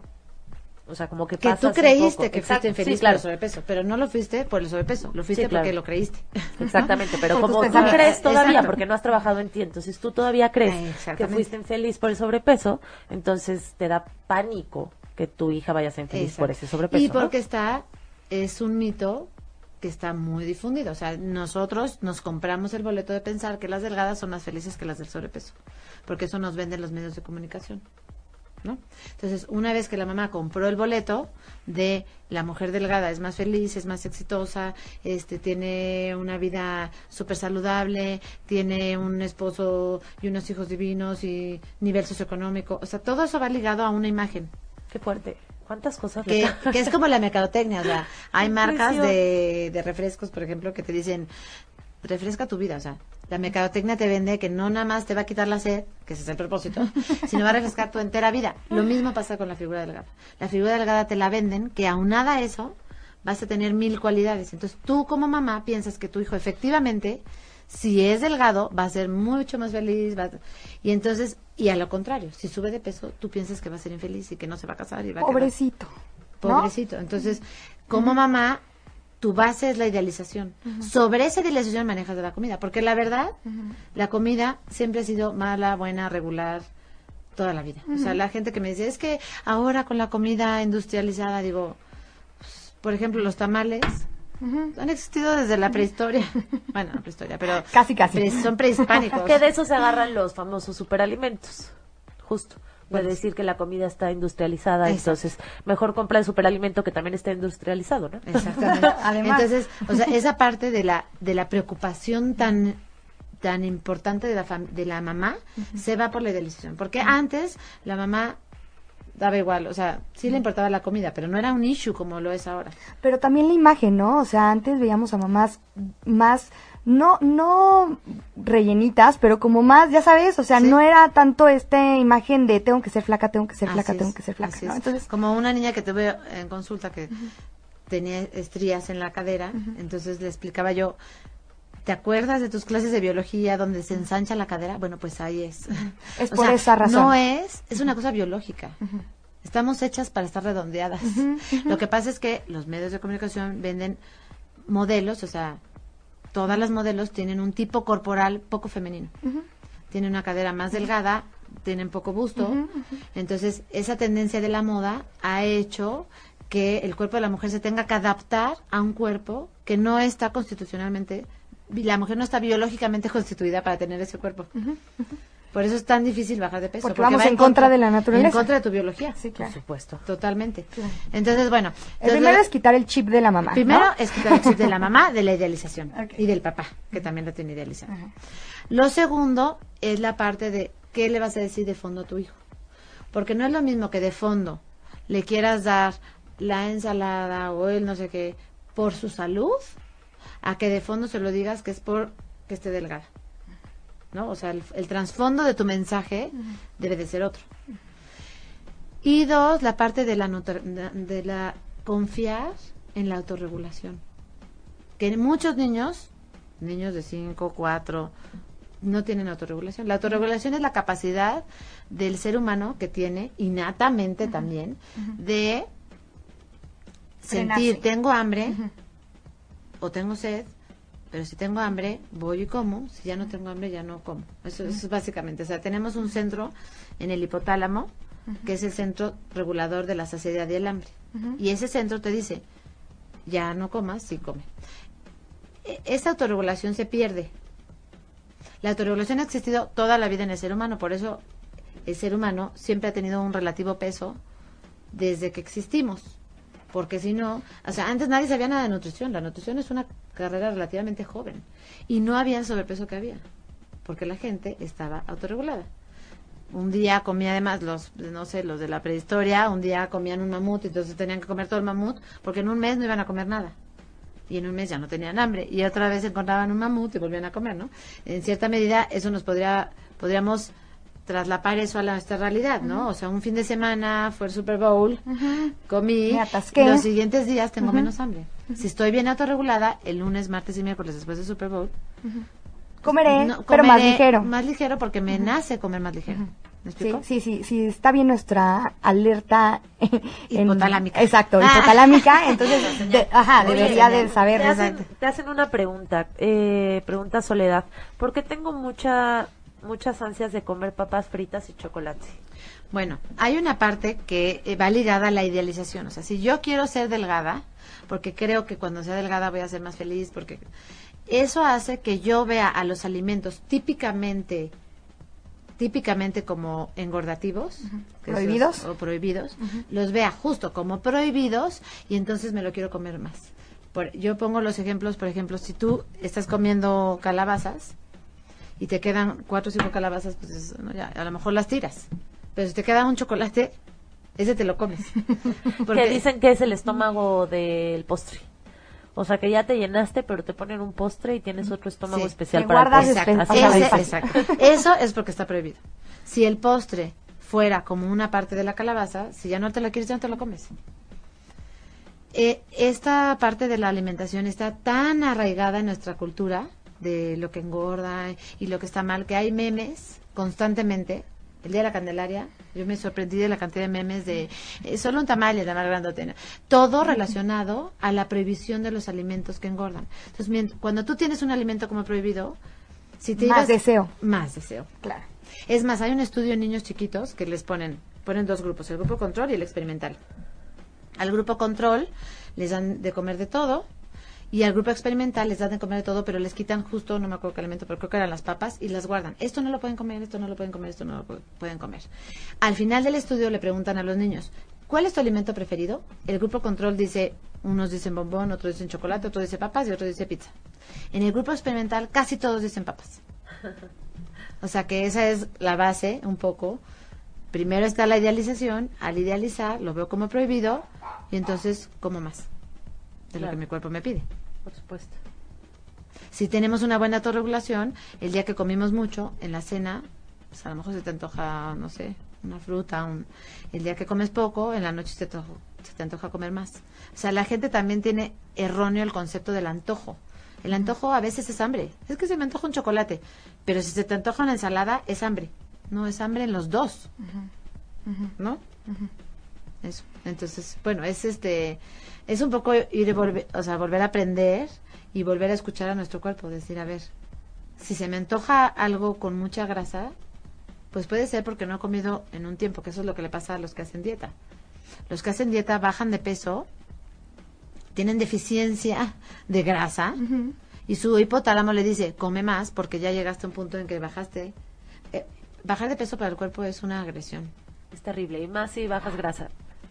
O sea, como que Que tú creíste que fuiste infeliz por el sobrepeso, pero no lo fuiste por el sobrepeso, lo fuiste porque lo creíste. Exactamente, pero como tú crees todavía, porque no has trabajado en ti, entonces tú todavía crees que fuiste infeliz por el sobrepeso, entonces te da pánico que tu hija vaya a ser infeliz por ese sobrepeso. Y porque está, es un mito que está muy difundido. O sea, nosotros nos compramos el boleto de pensar que las delgadas son más felices que las del sobrepeso, porque eso nos venden los medios de comunicación. ¿No? Entonces, una vez que la mamá compró el boleto de la mujer delgada es más feliz, es más exitosa, este tiene una vida súper saludable, tiene un esposo y unos hijos divinos y nivel socioeconómico, o sea, todo eso va ligado a una imagen. Qué fuerte. ¿Cuántas cosas? Que, que, es como la mercadotecnia, o sea, hay marcas de, de refrescos, por ejemplo, que te dicen, refresca tu vida, o sea, la mercadotecnia te vende que no nada más te va a quitar la sed, que ese es el propósito, sino va a refrescar tu entera vida. Lo mismo pasa con la figura delgada. La figura delgada te la venden que aunada a eso vas a tener mil cualidades. Entonces tú como mamá piensas que tu hijo efectivamente, si es delgado, va a ser mucho más feliz. Va Y entonces y a lo contrario, si sube de peso, tú piensas que va a ser infeliz y que no se va a casar y va Pobrecito. a Pobrecito. Entonces, como mamá, tu base es la idealización. Sobre esa idealización manejas de la comida, porque la verdad, la comida siempre ha sido mala, buena, regular, toda la vida. O sea, la gente que me dice, es que ahora con la comida industrializada, digo, pues, por ejemplo, los tamales, han existido desde la prehistoria. bueno, la prehistoria, pero. Casi, casi. son prehispánicos. que de eso se agarran los famosos superalimentos. Justo. Puede decir que la comida está industrializada, entonces mejor compra el superalimento que también está industrializado, ¿no? Exactamente. Entonces, o sea, esa parte de la, de la preocupación tan tan importante de la, de la mamá se va por la idealización. Porque antes la mamá daba igual, o sea, sí le importaba la comida, pero no era un issue como lo es ahora. Pero también la imagen, ¿no? O sea, antes veíamos a mamás más no no rellenitas, pero como más, ya sabes, o sea, no era tanto esta imagen de tengo que ser flaca, tengo que ser flaca, tengo que ser flaca, ¿no? Entonces, como una niña que tuve en consulta que tenía estrías en la cadera, entonces le explicaba yo, ¿Te acuerdas de tus clases de biología donde se ensancha la cadera? Bueno, pues ahí es. Es por esa razón. No es, es una cosa biológica. Estamos hechas para estar redondeadas. Lo que pasa es que los medios de comunicación venden modelos, o sea, todas las modelos tienen un tipo corporal poco femenino. Tienen una cadera más delgada, tienen poco busto. Entonces, esa tendencia de la moda ha hecho que el cuerpo de la mujer se tenga que adaptar a un cuerpo que no está constitucionalmente la mujer no está biológicamente constituida para tener ese cuerpo. Por eso es tan difícil bajar de peso. Porque, vamos en, contra, de la naturaleza. En contra de tu biología. Sí, claro. Por supuesto. Totalmente. Entonces, bueno. el primero es quitar el chip de la mamá. Primero es quitar el chip de la mamá, de la idealización. Y del papá, que también lo tiene idealizado. Lo segundo es la parte de qué le vas a decir de fondo a tu hijo. Porque no es lo mismo que de fondo le quieras dar la ensalada o el no sé qué por su salud a que de fondo se lo digas que es por que esté delgada. ¿No? O sea, el, trasfondo de tu mensaje debe de ser otro. Y dos, la parte de la, de la confiar en la autorregulación. Que muchos niños, niños de 5, 4, no tienen autorregulación. La autorregulación es la capacidad del ser humano que tiene innatamente también de sentir, tengo hambre, o tengo sed, pero si tengo hambre, voy y como. Si ya no tengo hambre, ya no como. Eso, es básicamente. O sea, tenemos un centro en el hipotálamo, que es el centro regulador de la saciedad y el hambre. Y ese centro te dice, ya no comas, sí come. E, esa autorregulación se pierde. La autorregulación ha existido toda la vida en el ser humano, por eso el ser humano siempre ha tenido un relativo peso desde que existimos porque si no, o sea, antes nadie sabía nada de nutrición, la nutrición es una carrera relativamente joven y no había sobrepeso que había, porque la gente estaba autorregulada. Un día comía además los, no sé, los de la prehistoria, un día comían un mamut y entonces tenían que comer todo el mamut, porque en un mes no iban a comer nada. Y en un mes ya no tenían hambre. Y otra vez encontraban un mamut y volvían a comer, ¿no? En cierta medida eso nos podría, podríamos traslapar eso a nuestra realidad, ¿no? O sea, un fin de semana fue el Super Bowl, comí, los siguientes días tengo menos hambre. Si estoy bien autorregulada, el lunes, martes y miércoles después del Super Bowl, comeré, pero más ligero. Más ligero porque me nace comer más ligero. Sí, sí, sí, sí, está bien nuestra alerta hipotalámica. exacto, ah. hipotalámica, entonces, ajá, debería de saber. Te hacen, una pregunta, eh, pregunta Soledad, ¿por qué tengo mucha, muchas ansias de comer papas fritas y chocolate? Bueno, hay una parte que eh, va ligada a la idealización, o sea, si yo quiero ser delgada, porque creo que cuando sea delgada voy a ser más feliz, porque eso hace que yo vea a los alimentos típicamente típicamente como engordativos, prohibidos o prohibidos, los vea justo como prohibidos y entonces me lo quiero comer más. Por, yo pongo los ejemplos, por ejemplo, si tú estás comiendo calabazas y te quedan cuatro o cinco calabazas, pues a lo mejor las tiras. Pero si te queda un chocolate, ese te lo comes. Porque dicen que es el estómago del postre. O sea, que ya te llenaste, pero te ponen un postre y tienes otro estómago especial para el postre. Eso es porque está prohibido. Si el postre fuera como una parte de la calabaza, si ya no te la quieres, ya no te lo comes. Eh, esta parte de la alimentación está tan arraigada en nuestra cultura de lo que engorda y lo que está mal, que hay memes constantemente el día de la Candelaria, yo me sorprendí de la cantidad de memes de eh, solo un tamal de más grande Todo relacionado a la prohibición de los alimentos que engordan. Entonces, cuando tú tienes un alimento como prohibido, si te más deseo. Más deseo, claro. Es más, hay un estudio en niños chiquitos que les ponen, ponen dos grupos, el grupo control y el experimental. Al grupo control les dan de comer de todo, y al grupo experimental les dan de comer de todo, pero les quitan justo, no me acuerdo qué alimento, pero creo que eran las papas, y las guardan. Esto no lo pueden comer, esto no lo pueden comer, esto no lo pueden comer. Al final del estudio le preguntan a los niños, ¿cuál es tu alimento preferido? El grupo control dice, unos dicen bombón, otros dicen chocolate, otro dice papas y otro dice pizza. En el grupo experimental casi todos dicen papas. O sea que esa es la base un poco. Primero está la idealización, al idealizar lo veo como prohibido y entonces como más de lo que mi cuerpo me pide por supuesto. Si tenemos una buena autorregulación, el día que comimos mucho, en la cena, pues a lo mejor se te antoja, no sé, una fruta, un, el día que comes poco, en la noche se te, se te antoja comer más. O sea, la gente también tiene erróneo el concepto del antojo. El antojo a veces es hambre. Es que se me antoja un chocolate, pero si se te antoja una ensalada, es hambre. No, es hambre en los dos. ¿No? Eso. Entonces, bueno, es este es un poco ir volver, o sea, volver a aprender y volver a escuchar a nuestro cuerpo, decir, a ver, si se me antoja algo con mucha grasa, pues puede ser porque no he comido en un tiempo, que eso es lo que le pasa a los que hacen dieta. Los que hacen dieta bajan de peso, tienen deficiencia de grasa y su hipotálamo le dice, come más porque ya llegaste a un punto en que bajaste. Eh, bajar de peso para el cuerpo es una agresión. Es terrible, y más si bajas grasa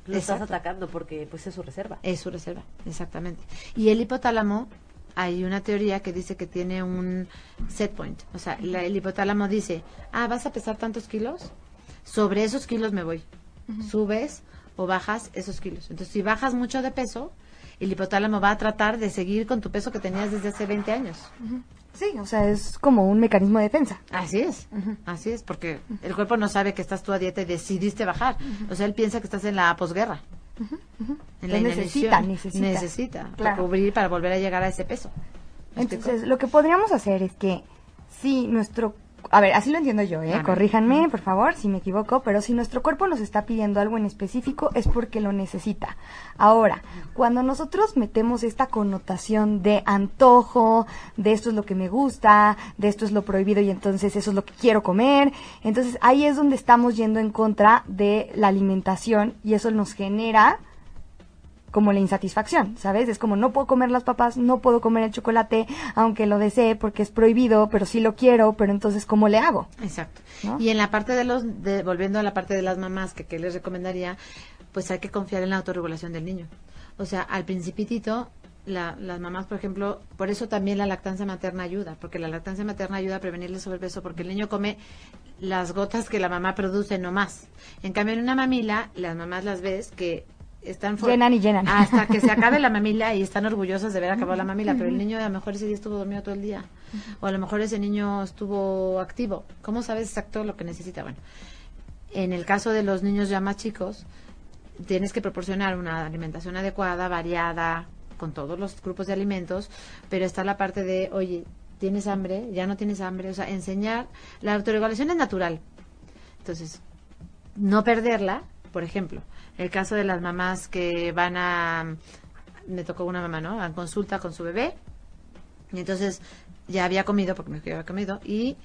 lo estás atacando porque pues es su reserva. Es su reserva, exactamente. Y el hipotálamo, hay una teoría que dice que tiene un set point. O sea, el hipotálamo dice, ah, vas a pesar tantos kilos, sobre esos kilos me voy. Subes o bajas esos kilos. Entonces, si bajas mucho de peso, el hipotálamo va a tratar de seguir con tu peso que tenías desde hace 20 años. Sí, o sea, es como un mecanismo de defensa. Así es, así es, porque el cuerpo no sabe que estás tú a dieta y decidiste bajar. O sea, él piensa que estás en la posguerra. En la necesita, necesita. Necesita cubrir para volver a llegar a ese peso. Entonces, lo que podríamos hacer es que si nuestro a ver, así lo entiendo yo, ¿eh? Corríjanme, por favor, si me equivoco, pero si nuestro cuerpo nos está pidiendo algo en específico es porque lo necesita. Ahora, cuando nosotros metemos esta connotación de antojo, de esto es lo que me gusta, de esto es lo prohibido y entonces eso es lo que quiero comer, entonces ahí es donde estamos yendo en contra de la alimentación y eso nos genera como la insatisfacción, ¿sabes? Es como no puedo comer las papas, no puedo comer el chocolate, aunque lo desee porque es prohibido, pero sí lo quiero, pero entonces ¿cómo le hago? Exacto. Y en la parte de los, de, volviendo a la parte de las mamás, que, que les recomendaría, pues hay que confiar en la autorregulación del niño. O sea, al principitito, la, las mamás, por ejemplo, por eso también la lactancia materna ayuda, porque la lactancia materna ayuda a prevenir el sobrepeso, porque el niño come las gotas que la mamá produce, no más. En cambio, en una mamila, las mamás las ves que están llenan y llenan hasta que se acabe la mamila y están orgullosas de ver acabado la mamila, pero el niño a lo mejor ese día estuvo dormido todo el día o a lo mejor ese niño estuvo activo. ¿Cómo sabes exacto lo que necesita? Bueno, en el caso de los niños ya más chicos, tienes que proporcionar una alimentación adecuada, variada, con todos los grupos de alimentos, pero está la parte de, oye, ¿tienes hambre? ¿Ya no tienes hambre? O sea, enseñar, la autorregulación es natural, Entonces, no perderla, por ejemplo, el caso de las mamás que van a, me tocó una mamá, ¿no? A consulta con su bebé, y entonces ya había comido, porque me había comido, y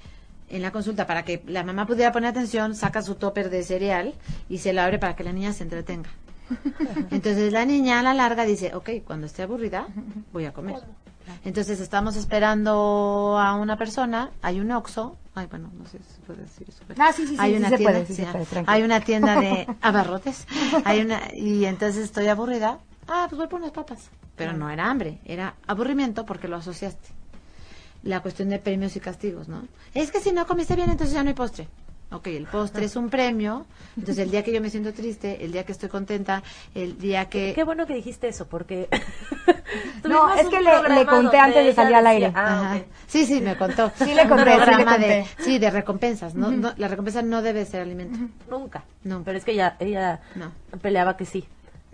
en la consulta, para que la mamá pudiera poner atención, saca su topper de cereal y se lo abre para que la niña se entretenga. Entonces la niña a la larga dice, ok, cuando esté aburrida, voy a comer. Entonces estamos esperando a una persona, hay un Oxxo, ay bueno, no sé si se puede decir eso. Ah, sí, sí, hay sí, una se tienda, puede, sí se puede, hay una tienda de abarrotes, hay una y entonces estoy aburrida, ah, pues voy por unas papas, pero no era hambre, era aburrimiento porque lo asociaste. La cuestión de premios y castigos, ¿no? Es que si no comiste bien, entonces ya no hay postre. Ok, el postre es un premio. Entonces, el día que yo me siento triste, el día que estoy contenta, el día que... Qué bueno que dijiste eso, porque... no, es que le, conté antes de salir al aire. Ah, Sí, sí, me contó. Sí, le conté. programa de, sí, de recompensas. No, la recompensa no debe ser alimento. Nunca. No. Pero es que ella, ella no. peleaba que sí.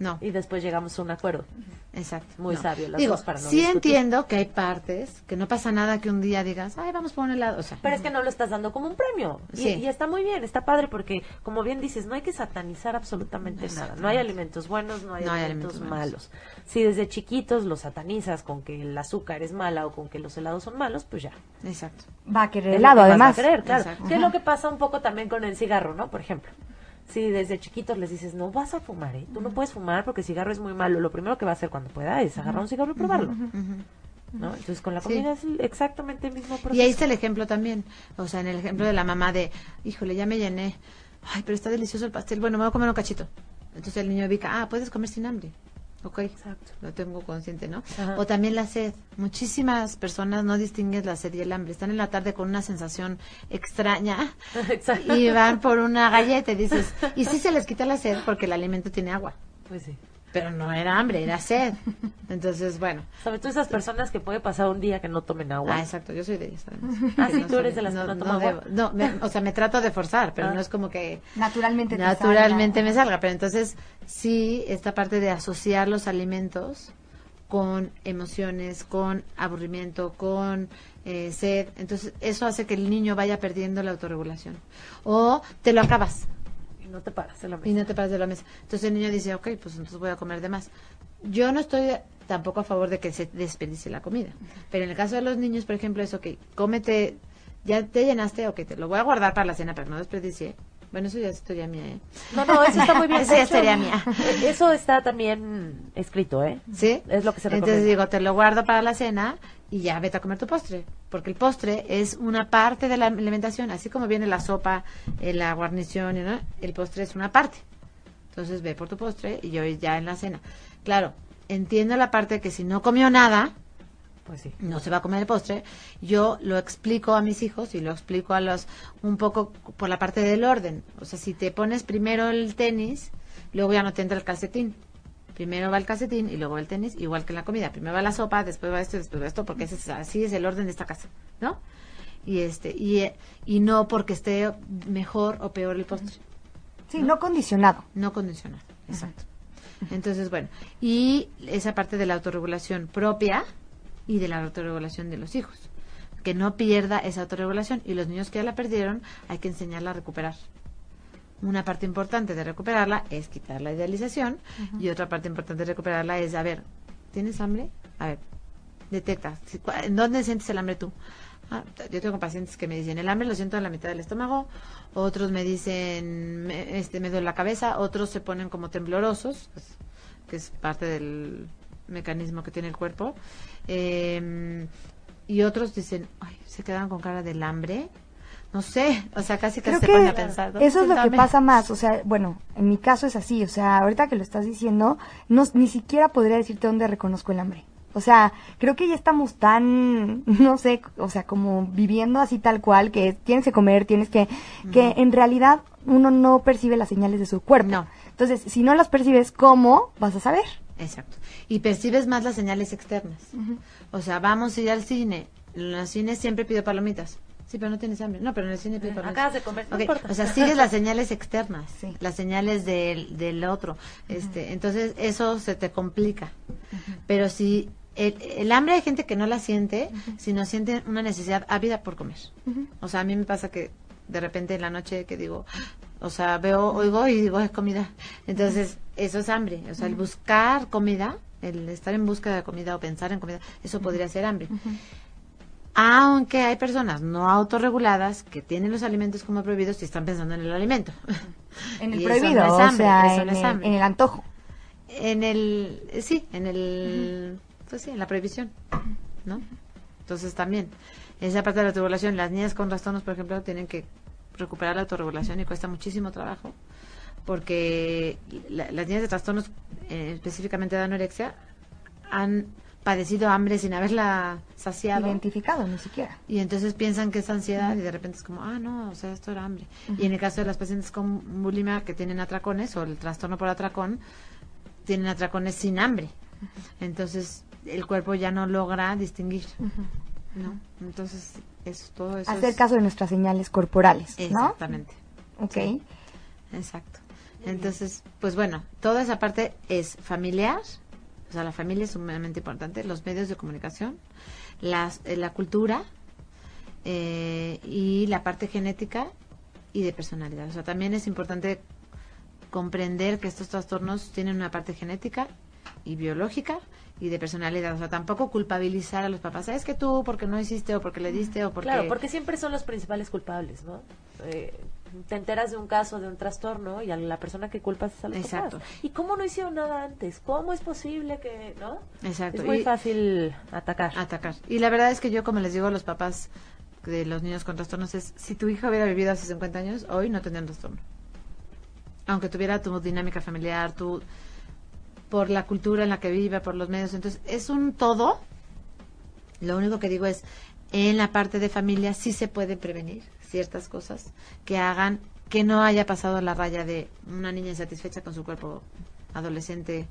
No. Y después llegamos a un acuerdo. Exacto. Muy sabio. Las Digo, para no sí entiendo que hay partes, que no pasa nada que un día digas, ay, vamos por un helado. O sea, Pero es que no lo estás dando como un premio. Y, y está muy bien, está padre, porque como bien dices, no hay que satanizar absolutamente nada. No hay alimentos buenos, no hay, alimentos, malos. Si desde chiquitos los satanizas con que el azúcar es mala o con que los helados son malos, pues ya. Exacto. Va a querer helado, además. Va a querer, claro. ¿Qué es lo que pasa un poco también con el cigarro, no? Por ejemplo si desde chiquitos les dices, no vas a fumar, ¿eh? Tú no puedes fumar porque el cigarro es muy malo. Lo primero que va a hacer cuando pueda es agarrar un cigarro y probarlo. ¿No? Entonces con la comida es exactamente el mismo proceso. Y ahí está el ejemplo también. O sea, en el ejemplo de la mamá de, híjole, ya me llené. Ay, pero está delicioso el pastel. Bueno, me voy a comer un cachito. Entonces el niño ubica, ah, puedes comer sin hambre. Ok, Exacto. lo tengo consciente, ¿no? O también la sed. Muchísimas personas no distinguen la sed y el hambre. Están en la tarde con una sensación extraña y van por una galleta y dices, y sí se les quita la sed porque el alimento tiene agua. Pues sí pero no era hambre, era sed. Entonces, bueno. Sobre todo esas personas que puede pasar un día que no tomen agua. Ah, exacto, yo soy de ellas. Ah, sí, tú eres de las que no toman agua. no, o sea, me trato de forzar, pero ah. no es como que... Naturalmente Naturalmente me salga, pero entonces sí, esta parte de asociar los alimentos con emociones, con aburrimiento, con eh, sed, entonces eso hace que el niño vaya perdiendo la autorregulación. O te lo acabas no te paras de la mesa. Y no te paras de la mesa. Entonces el niño dice, ok, pues entonces voy a comer de más. Yo no estoy tampoco a favor de que se desperdicie la comida. Pero en el caso de los niños, por ejemplo, es, ok, cómete, ya te llenaste, ok, te lo voy a guardar para la cena para que no desperdicie. Bueno, eso ya es historia mía, ¿eh? No, no, eso está muy bien. eso ya sería mía. Eso está también escrito, ¿eh? Sí. Es lo que se recomienda. Entonces digo, te lo guardo para la cena y ya vete a comer tu postre, porque el postre es una parte de la alimentación, así como viene la sopa, eh, la guarnición, el postre es una parte. Entonces ve por tu postre y yo ya en la cena. Claro, entiendo la parte de que si no comió nada, pues sí. no se va a comer el postre. Yo lo explico a mis hijos y lo explico a los un poco por la parte del orden. O sea, si te pones primero el tenis, luego ya no te entra el calcetín primero va el calcetín y luego el tenis, igual que la comida. Primero va la sopa, después va esto y después va esto, porque así es el orden de esta casa, ¿no? Y este y, y no porque esté mejor o peor el postre. Sí, no, condicionado. No condicionado, exacto. Entonces, bueno, y esa parte de la autorregulación propia y de la autorregulación de los hijos. Que no pierda esa autorregulación y los niños que ya la perdieron hay que enseñarla a recuperar una parte importante de recuperarla es quitar la idealización y otra parte importante de recuperarla es, a ver, ¿tienes hambre? A ver, detecta. ¿En dónde sientes el hambre tú? Ah, yo tengo pacientes que me dicen, el hambre lo siento en la mitad del estómago, otros me dicen, me, este, me duele la cabeza, otros se ponen como temblorosos, pues, que es parte del mecanismo que tiene el cuerpo, em, y otros dicen, ay, se quedan con cara del hambre, no sé, o sea, casi que se pone a pensar. Eso es lo que pasa más, o sea, bueno, en mi caso es así, o sea, ahorita que lo estás diciendo, no, ni siquiera podría decirte dónde reconozco el hambre. O sea, creo que ya estamos tan, no sé, o sea, como viviendo así tal cual, que tienes que comer, tienes que, que en realidad uno no percibe las señales de su cuerpo. No. Entonces, si no las percibes, ¿cómo vas a saber? Exacto. Y percibes más las señales externas. O sea, vamos a ir al cine. En el cine siempre pido palomitas Sí, pero no tienes hambre. No, pero en el cine pido Acabas de comer, O sea, sigues las señales externas, las señales del, del otro. este Entonces, eso se te complica. Pero si el, hambre hay gente que no la siente, sino siente una necesidad ávida por comer. O sea, a mí me pasa que de repente en la noche que digo, o sea, veo, oigo y digo, es comida. Entonces, eso es hambre. O sea, el buscar comida, el estar en busca de comida o pensar en comida, eso podría ser hambre. Aunque hay personas no autorreguladas que tienen los alimentos como prohibidos y están pensando en el alimento. En el prohibido, o sea, en, el, antojo. En el, sí, en el, pues sí, en la prohibición, ¿no? Entonces también, esa parte de la autorregulación, las niñas con trastornos, por ejemplo, tienen que recuperar la autorregulación y cuesta muchísimo trabajo porque las niñas de trastornos, eh, específicamente de anorexia, han padecido hambre sin haberla saciado. Identificado, ni siquiera. Y entonces piensan que es ansiedad y de repente es como, ah, no, o sea, esto era hambre. Y en el caso de las pacientes con bulimia que tienen atracones o el trastorno por atracón, tienen atracones sin hambre. Entonces el cuerpo ya no logra distinguir. ¿no? Entonces, eso, todo eso. Hacer caso de nuestras señales corporales, ¿no? Exactamente. Ok. exacto. Entonces, pues bueno, toda esa parte es familiar, o sea, la familia es sumamente importante, los medios de comunicación, las, eh, la cultura eh, y la parte genética y de personalidad. O sea, también es importante comprender que estos trastornos tienen una parte genética y biológica y de personalidad. O sea, tampoco culpabilizar a los papás. ¿Sabes que tú porque no hiciste o porque le diste o porque... Claro, porque siempre son los principales culpables, ¿no? Eh, te enteras de un caso, de un trastorno, y a la persona que culpas es a los Exacto. ¿Y cómo no hicieron nada antes? ¿Cómo es posible que, no? Exacto. Es muy fácil atacar. Atacar. Y la verdad es que yo, como les digo a los papás de los niños con trastornos, es, si tu hija hubiera vivido hace 50 años, hoy no tendría un trastorno. Aunque tuviera tu dinámica familiar, tu por la cultura en la que vive, por los medios. Entonces, es un todo. Lo único que digo es, en la parte de familia sí se puede prevenir ciertas cosas que hagan que no haya pasado la raya de una niña insatisfecha con su cuerpo adolescente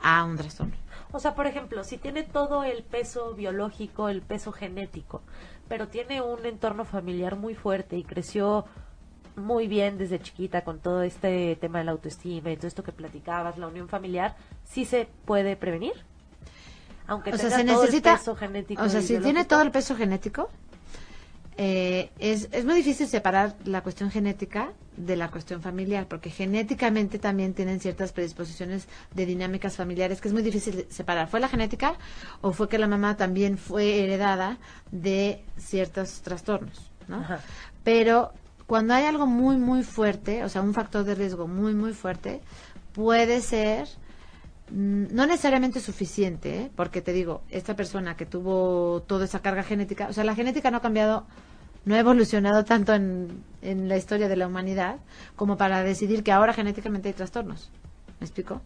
a un trastorno. O sea, por ejemplo, si tiene todo el peso biológico, el peso genético, pero tiene un entorno familiar muy fuerte y creció muy bien desde chiquita con todo este tema de la autoestima y todo esto que platicabas, la unión familiar, ¿sí se puede prevenir? Aunque tenga se todo necesita, el peso genético. O sea, si tiene todo el peso genético, eh, es, es muy difícil separar la cuestión genética de la cuestión familiar, porque genéticamente también tienen ciertas predisposiciones de dinámicas familiares que es muy difícil separar. ¿Fue la genética o fue que la mamá también fue heredada de ciertos trastornos? ¿no? Pero cuando hay algo muy, muy fuerte, o sea, un factor de riesgo muy, muy fuerte, puede ser mm, no necesariamente suficiente, ¿eh? porque te digo, esta persona que tuvo toda esa carga genética, o sea, la genética no ha cambiado no ha evolucionado tanto en, en la historia de la humanidad como para decidir que ahora genéticamente hay trastornos. ¿Me explico?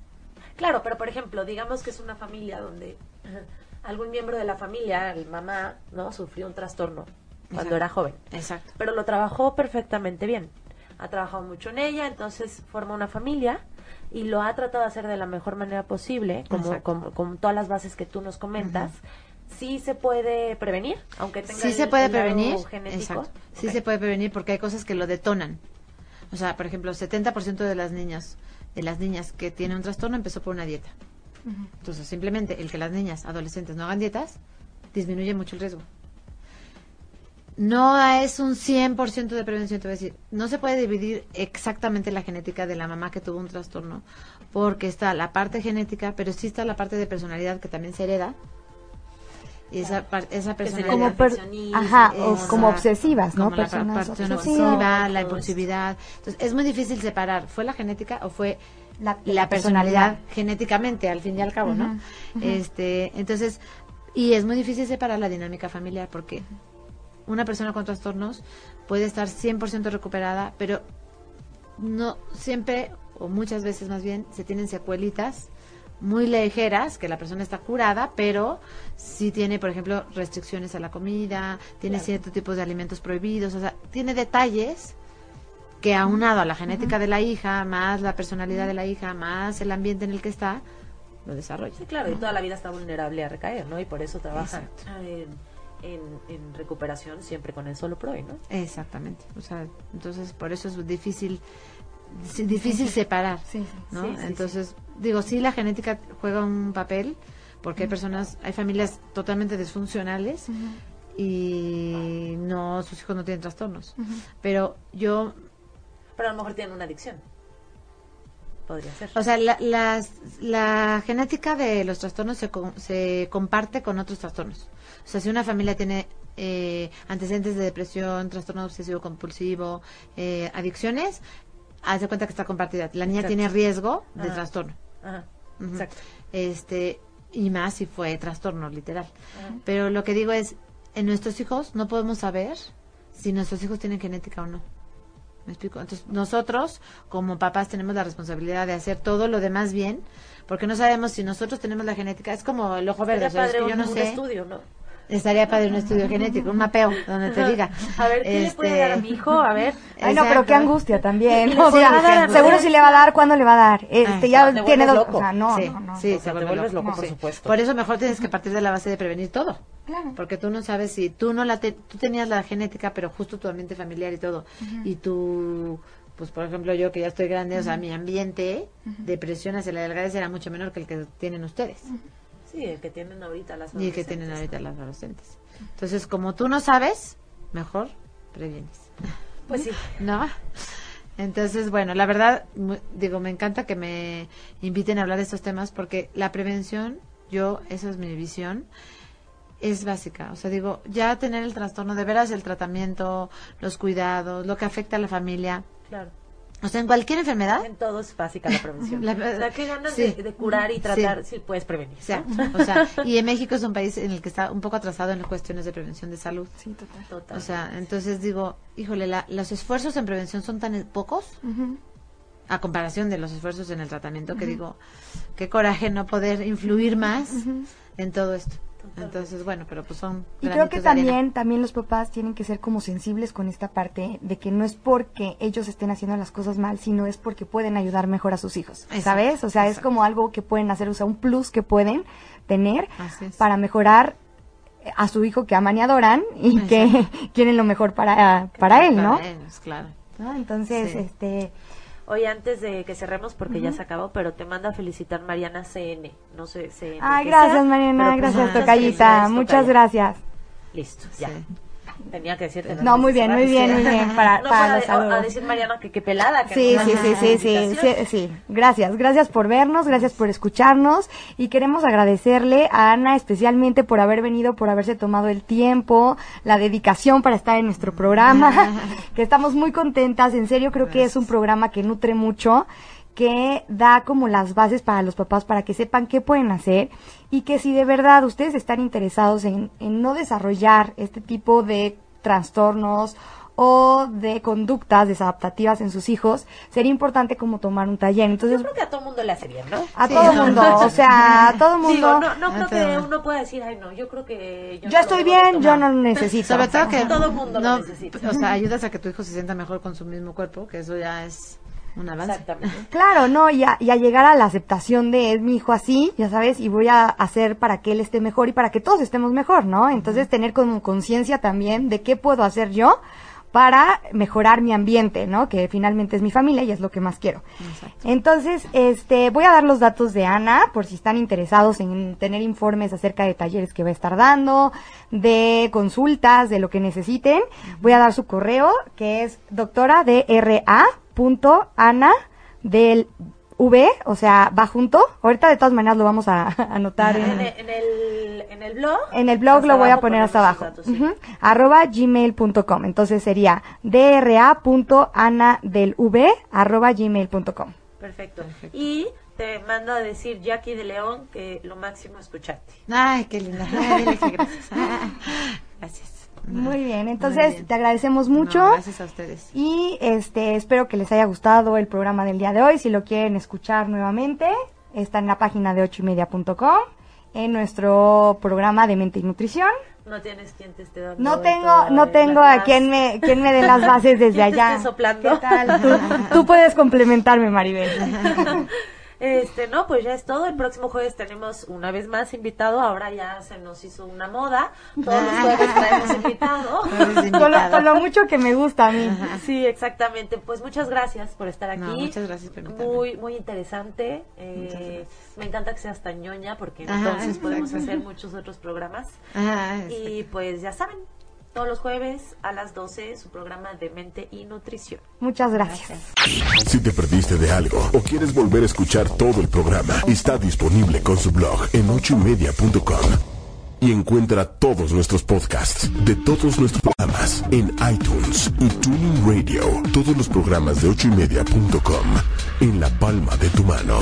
Claro, pero por ejemplo, digamos que es una familia donde algún miembro de la familia, el mamá, ¿no? Sufrió un trastorno cuando era joven. Exacto. Pero lo trabajó perfectamente bien. Ha trabajado mucho en ella, entonces forma una familia y lo ha tratado de hacer de la mejor manera posible, como, con todas las bases que tú nos comentas sí se puede prevenir, aunque tenga sí se puede prevenir, genético. Sí se puede prevenir porque hay cosas que lo detonan. O sea, por ejemplo, 70% de las niñas de las niñas que tienen un trastorno empezó por una dieta. Entonces, simplemente el que las niñas adolescentes no hagan dietas disminuye mucho el riesgo. No es un 100% de prevención, te voy a decir. No se puede dividir exactamente la genética de la mamá que tuvo un trastorno, porque está la parte genética, pero sí está la parte de personalidad que también se hereda, esa, esa persona como ajá, como obsesivas, ¿no? la persona obsesiva, la impulsividad. Entonces, es muy difícil separar, ¿fue la genética o fue la, personalidad, genéticamente, al fin y al cabo, ¿no? Este, entonces, y es muy difícil separar la dinámica familiar porque una persona con trastornos puede estar 100% recuperada, pero no siempre o muchas veces más bien se tienen secuelitas muy ligeras, que la persona está curada, pero sí tiene, por ejemplo, restricciones a la comida, tiene cierto tipo de alimentos prohibidos, o sea, tiene detalles que aunado a la genética de la hija, más la personalidad de la hija, más el ambiente en el que está, lo desarrolla. Sí, claro, y toda la vida está vulnerable a recaer, ¿no? Y por eso trabaja en, en, recuperación siempre con el solo pro, ¿no? Exactamente. O sea, entonces por eso es difícil difícil separar, ¿no? Entonces, digo, sí la genética juega un papel porque hay personas, hay familias totalmente disfuncionales y no, sus hijos no tienen trastornos. Pero yo... Pero a lo mejor tienen una adicción. Podría ser. O sea, la, la genética de los trastornos se, se comparte con otros trastornos. O sea, si una familia tiene eh, antecedentes de depresión, trastorno obsesivo compulsivo, eh, adicciones, hace cuenta que está compartida. La niña tiene riesgo de trastorno. Exacto. Este, y más si fue trastorno, literal. Pero lo que digo es, en nuestros hijos no podemos saber si nuestros hijos tienen genética o no. ¿Me explico? Entonces, nosotros, como papás, tenemos la responsabilidad de hacer todo lo demás bien, porque no sabemos si nosotros tenemos la genética. Es como el ojo verde. yo no sé. Estudio, ¿no? Estaría padre un estudio genético, un mapeo, donde te diga. A ver, ¿qué le puede dar a mi hijo? A ver. Ay, no, pero qué angustia también. O sea, seguro si le va a dar, ¿cuándo le va a dar? Este, ya tiene dos. O sea, no, sí, no, no. Sí, te vuelves loco, por supuesto. Por eso mejor tienes que partir de la base de prevenir todo. Claro. Porque tú no sabes si tú no la tú tenías la genética, pero justo tu ambiente familiar y todo. Y tú pues por ejemplo yo que ya estoy grande, o sea, mi ambiente de presión hacia la delgadez era mucho menor que el que tienen ustedes. Sí, el que tienen ahorita las adolescentes. Y el que tienen ahorita las adolescentes. Entonces, como tú no sabes, mejor previenes. Pues sí. ¿No? Entonces, bueno, la verdad, digo, me encanta que me inviten a hablar de estos temas porque la prevención, yo, esa es mi visión, es básica. O sea, digo, ya tener el trastorno, de veras el tratamiento, los cuidados, lo que afecta a la familia. Claro o sea, en cualquier enfermedad. En todo es básica la prevención. La, o sea, que ganas de, curar y tratar si puedes prevenir. O sea, y en México es un país en el que está un poco atrasado en las cuestiones de prevención de salud. Sí, total. O sea, entonces digo, híjole, la, los esfuerzos en prevención son tan pocos. A comparación de los esfuerzos en el tratamiento, que digo, qué coraje no poder influir más en todo esto. Entonces, bueno, pero pues son... Y creo que también, también los papás tienen que ser como sensibles con esta parte de que no es porque ellos estén haciendo las cosas mal, sino es porque pueden ayudar mejor a sus hijos, ¿sabes? O sea, es como algo que pueden hacer, o sea, un plus que pueden tener para mejorar a su hijo que aman y adoran y que quieren lo mejor para, para él, ¿no? claro. Entonces, este Oye, antes de que cerremos, porque ya se acabó, pero te manda a felicitar Mariana CN. No sé, CN. Ay, gracias, Mariana. Pues gracias, Tocayita. Muchas gracias. Listo, ya tenía que decirte. No, muy bien, muy bien, muy bien. Para, para, los saludos. A decir Mariana que qué pelada. Sí, sí, sí, sí, sí, sí. Gracias, gracias por vernos, gracias por escucharnos y queremos agradecerle a Ana especialmente por haber venido, por haberse tomado el tiempo, la dedicación para estar en nuestro programa, que estamos muy contentas. En serio, creo que es un programa que nutre mucho que da como las bases para los papás para que sepan qué pueden hacer y que si de verdad ustedes están interesados en, no desarrollar este tipo de trastornos o de conductas desadaptativas en sus hijos, sería importante como tomar un taller. Entonces, yo creo que a todo mundo le hace bien, ¿no? A todo el mundo, o sea, a todo mundo. no, no creo que uno pueda decir, ay, no, yo creo que yo, estoy bien, yo no lo necesito. Sobre todo que todo el mundo lo necesita. O sea, ayudas a que tu hijo se sienta mejor con su mismo cuerpo, que eso ya es un avance. Claro, no, y a, llegar a la aceptación de es mi hijo así, ya sabes, y voy a hacer para que él esté mejor y para que todos estemos mejor, ¿no? Entonces tener como conciencia también de qué puedo hacer yo para mejorar mi ambiente, ¿no? Que finalmente es mi familia y es lo que más quiero. Entonces, este, voy a dar los datos de Ana por si están interesados en tener informes acerca de talleres que va a estar dando, de consultas, de lo que necesiten. Voy a dar su correo, que es doctora punto Ana del V, o sea, va junto. Ahorita de todas maneras lo vamos a anotar en, en, el, en el blog. En el blog lo voy a poner hasta abajo. Arroba gmail.com. Entonces sería dra.ana del V arroba gmail.com. Perfecto. Y te mando a decir Jackie de León que lo máximo escucharte. Ay, qué linda. gracias. gracias. Muy bien, entonces te agradecemos mucho. gracias a ustedes. Y este espero que les haya gustado el programa del día de hoy. Si lo quieren escuchar nuevamente, está en la página de ocho y media.com, en nuestro programa de mente y nutrición. No tienes quien te esté dando. No tengo, no tengo a quien me, quien me dé las bases desde allá. soplando? Tú, tú puedes complementarme, Maribel. Este, no, pues ya es todo. El próximo jueves tenemos una vez más invitado. Ahora ya se nos hizo una moda. Todos los jueves traemos invitado. Con lo, mucho que me gusta a mí. Sí, exactamente. Pues muchas gracias por estar aquí. muchas gracias Muy, muy interesante. Eh, me encanta que seas tan ñoña porque entonces podemos hacer muchos otros programas. y pues ya saben, todos los jueves a las 12 su programa de mente y nutrición. Muchas gracias. Si te perdiste de algo o quieres volver a escuchar todo el programa, está disponible con su blog en ochoymedia.com. Y encuentra todos nuestros podcasts de todos nuestros programas en iTunes y Tuning Radio. Todos los programas de ochoymedia.com en la palma de tu mano.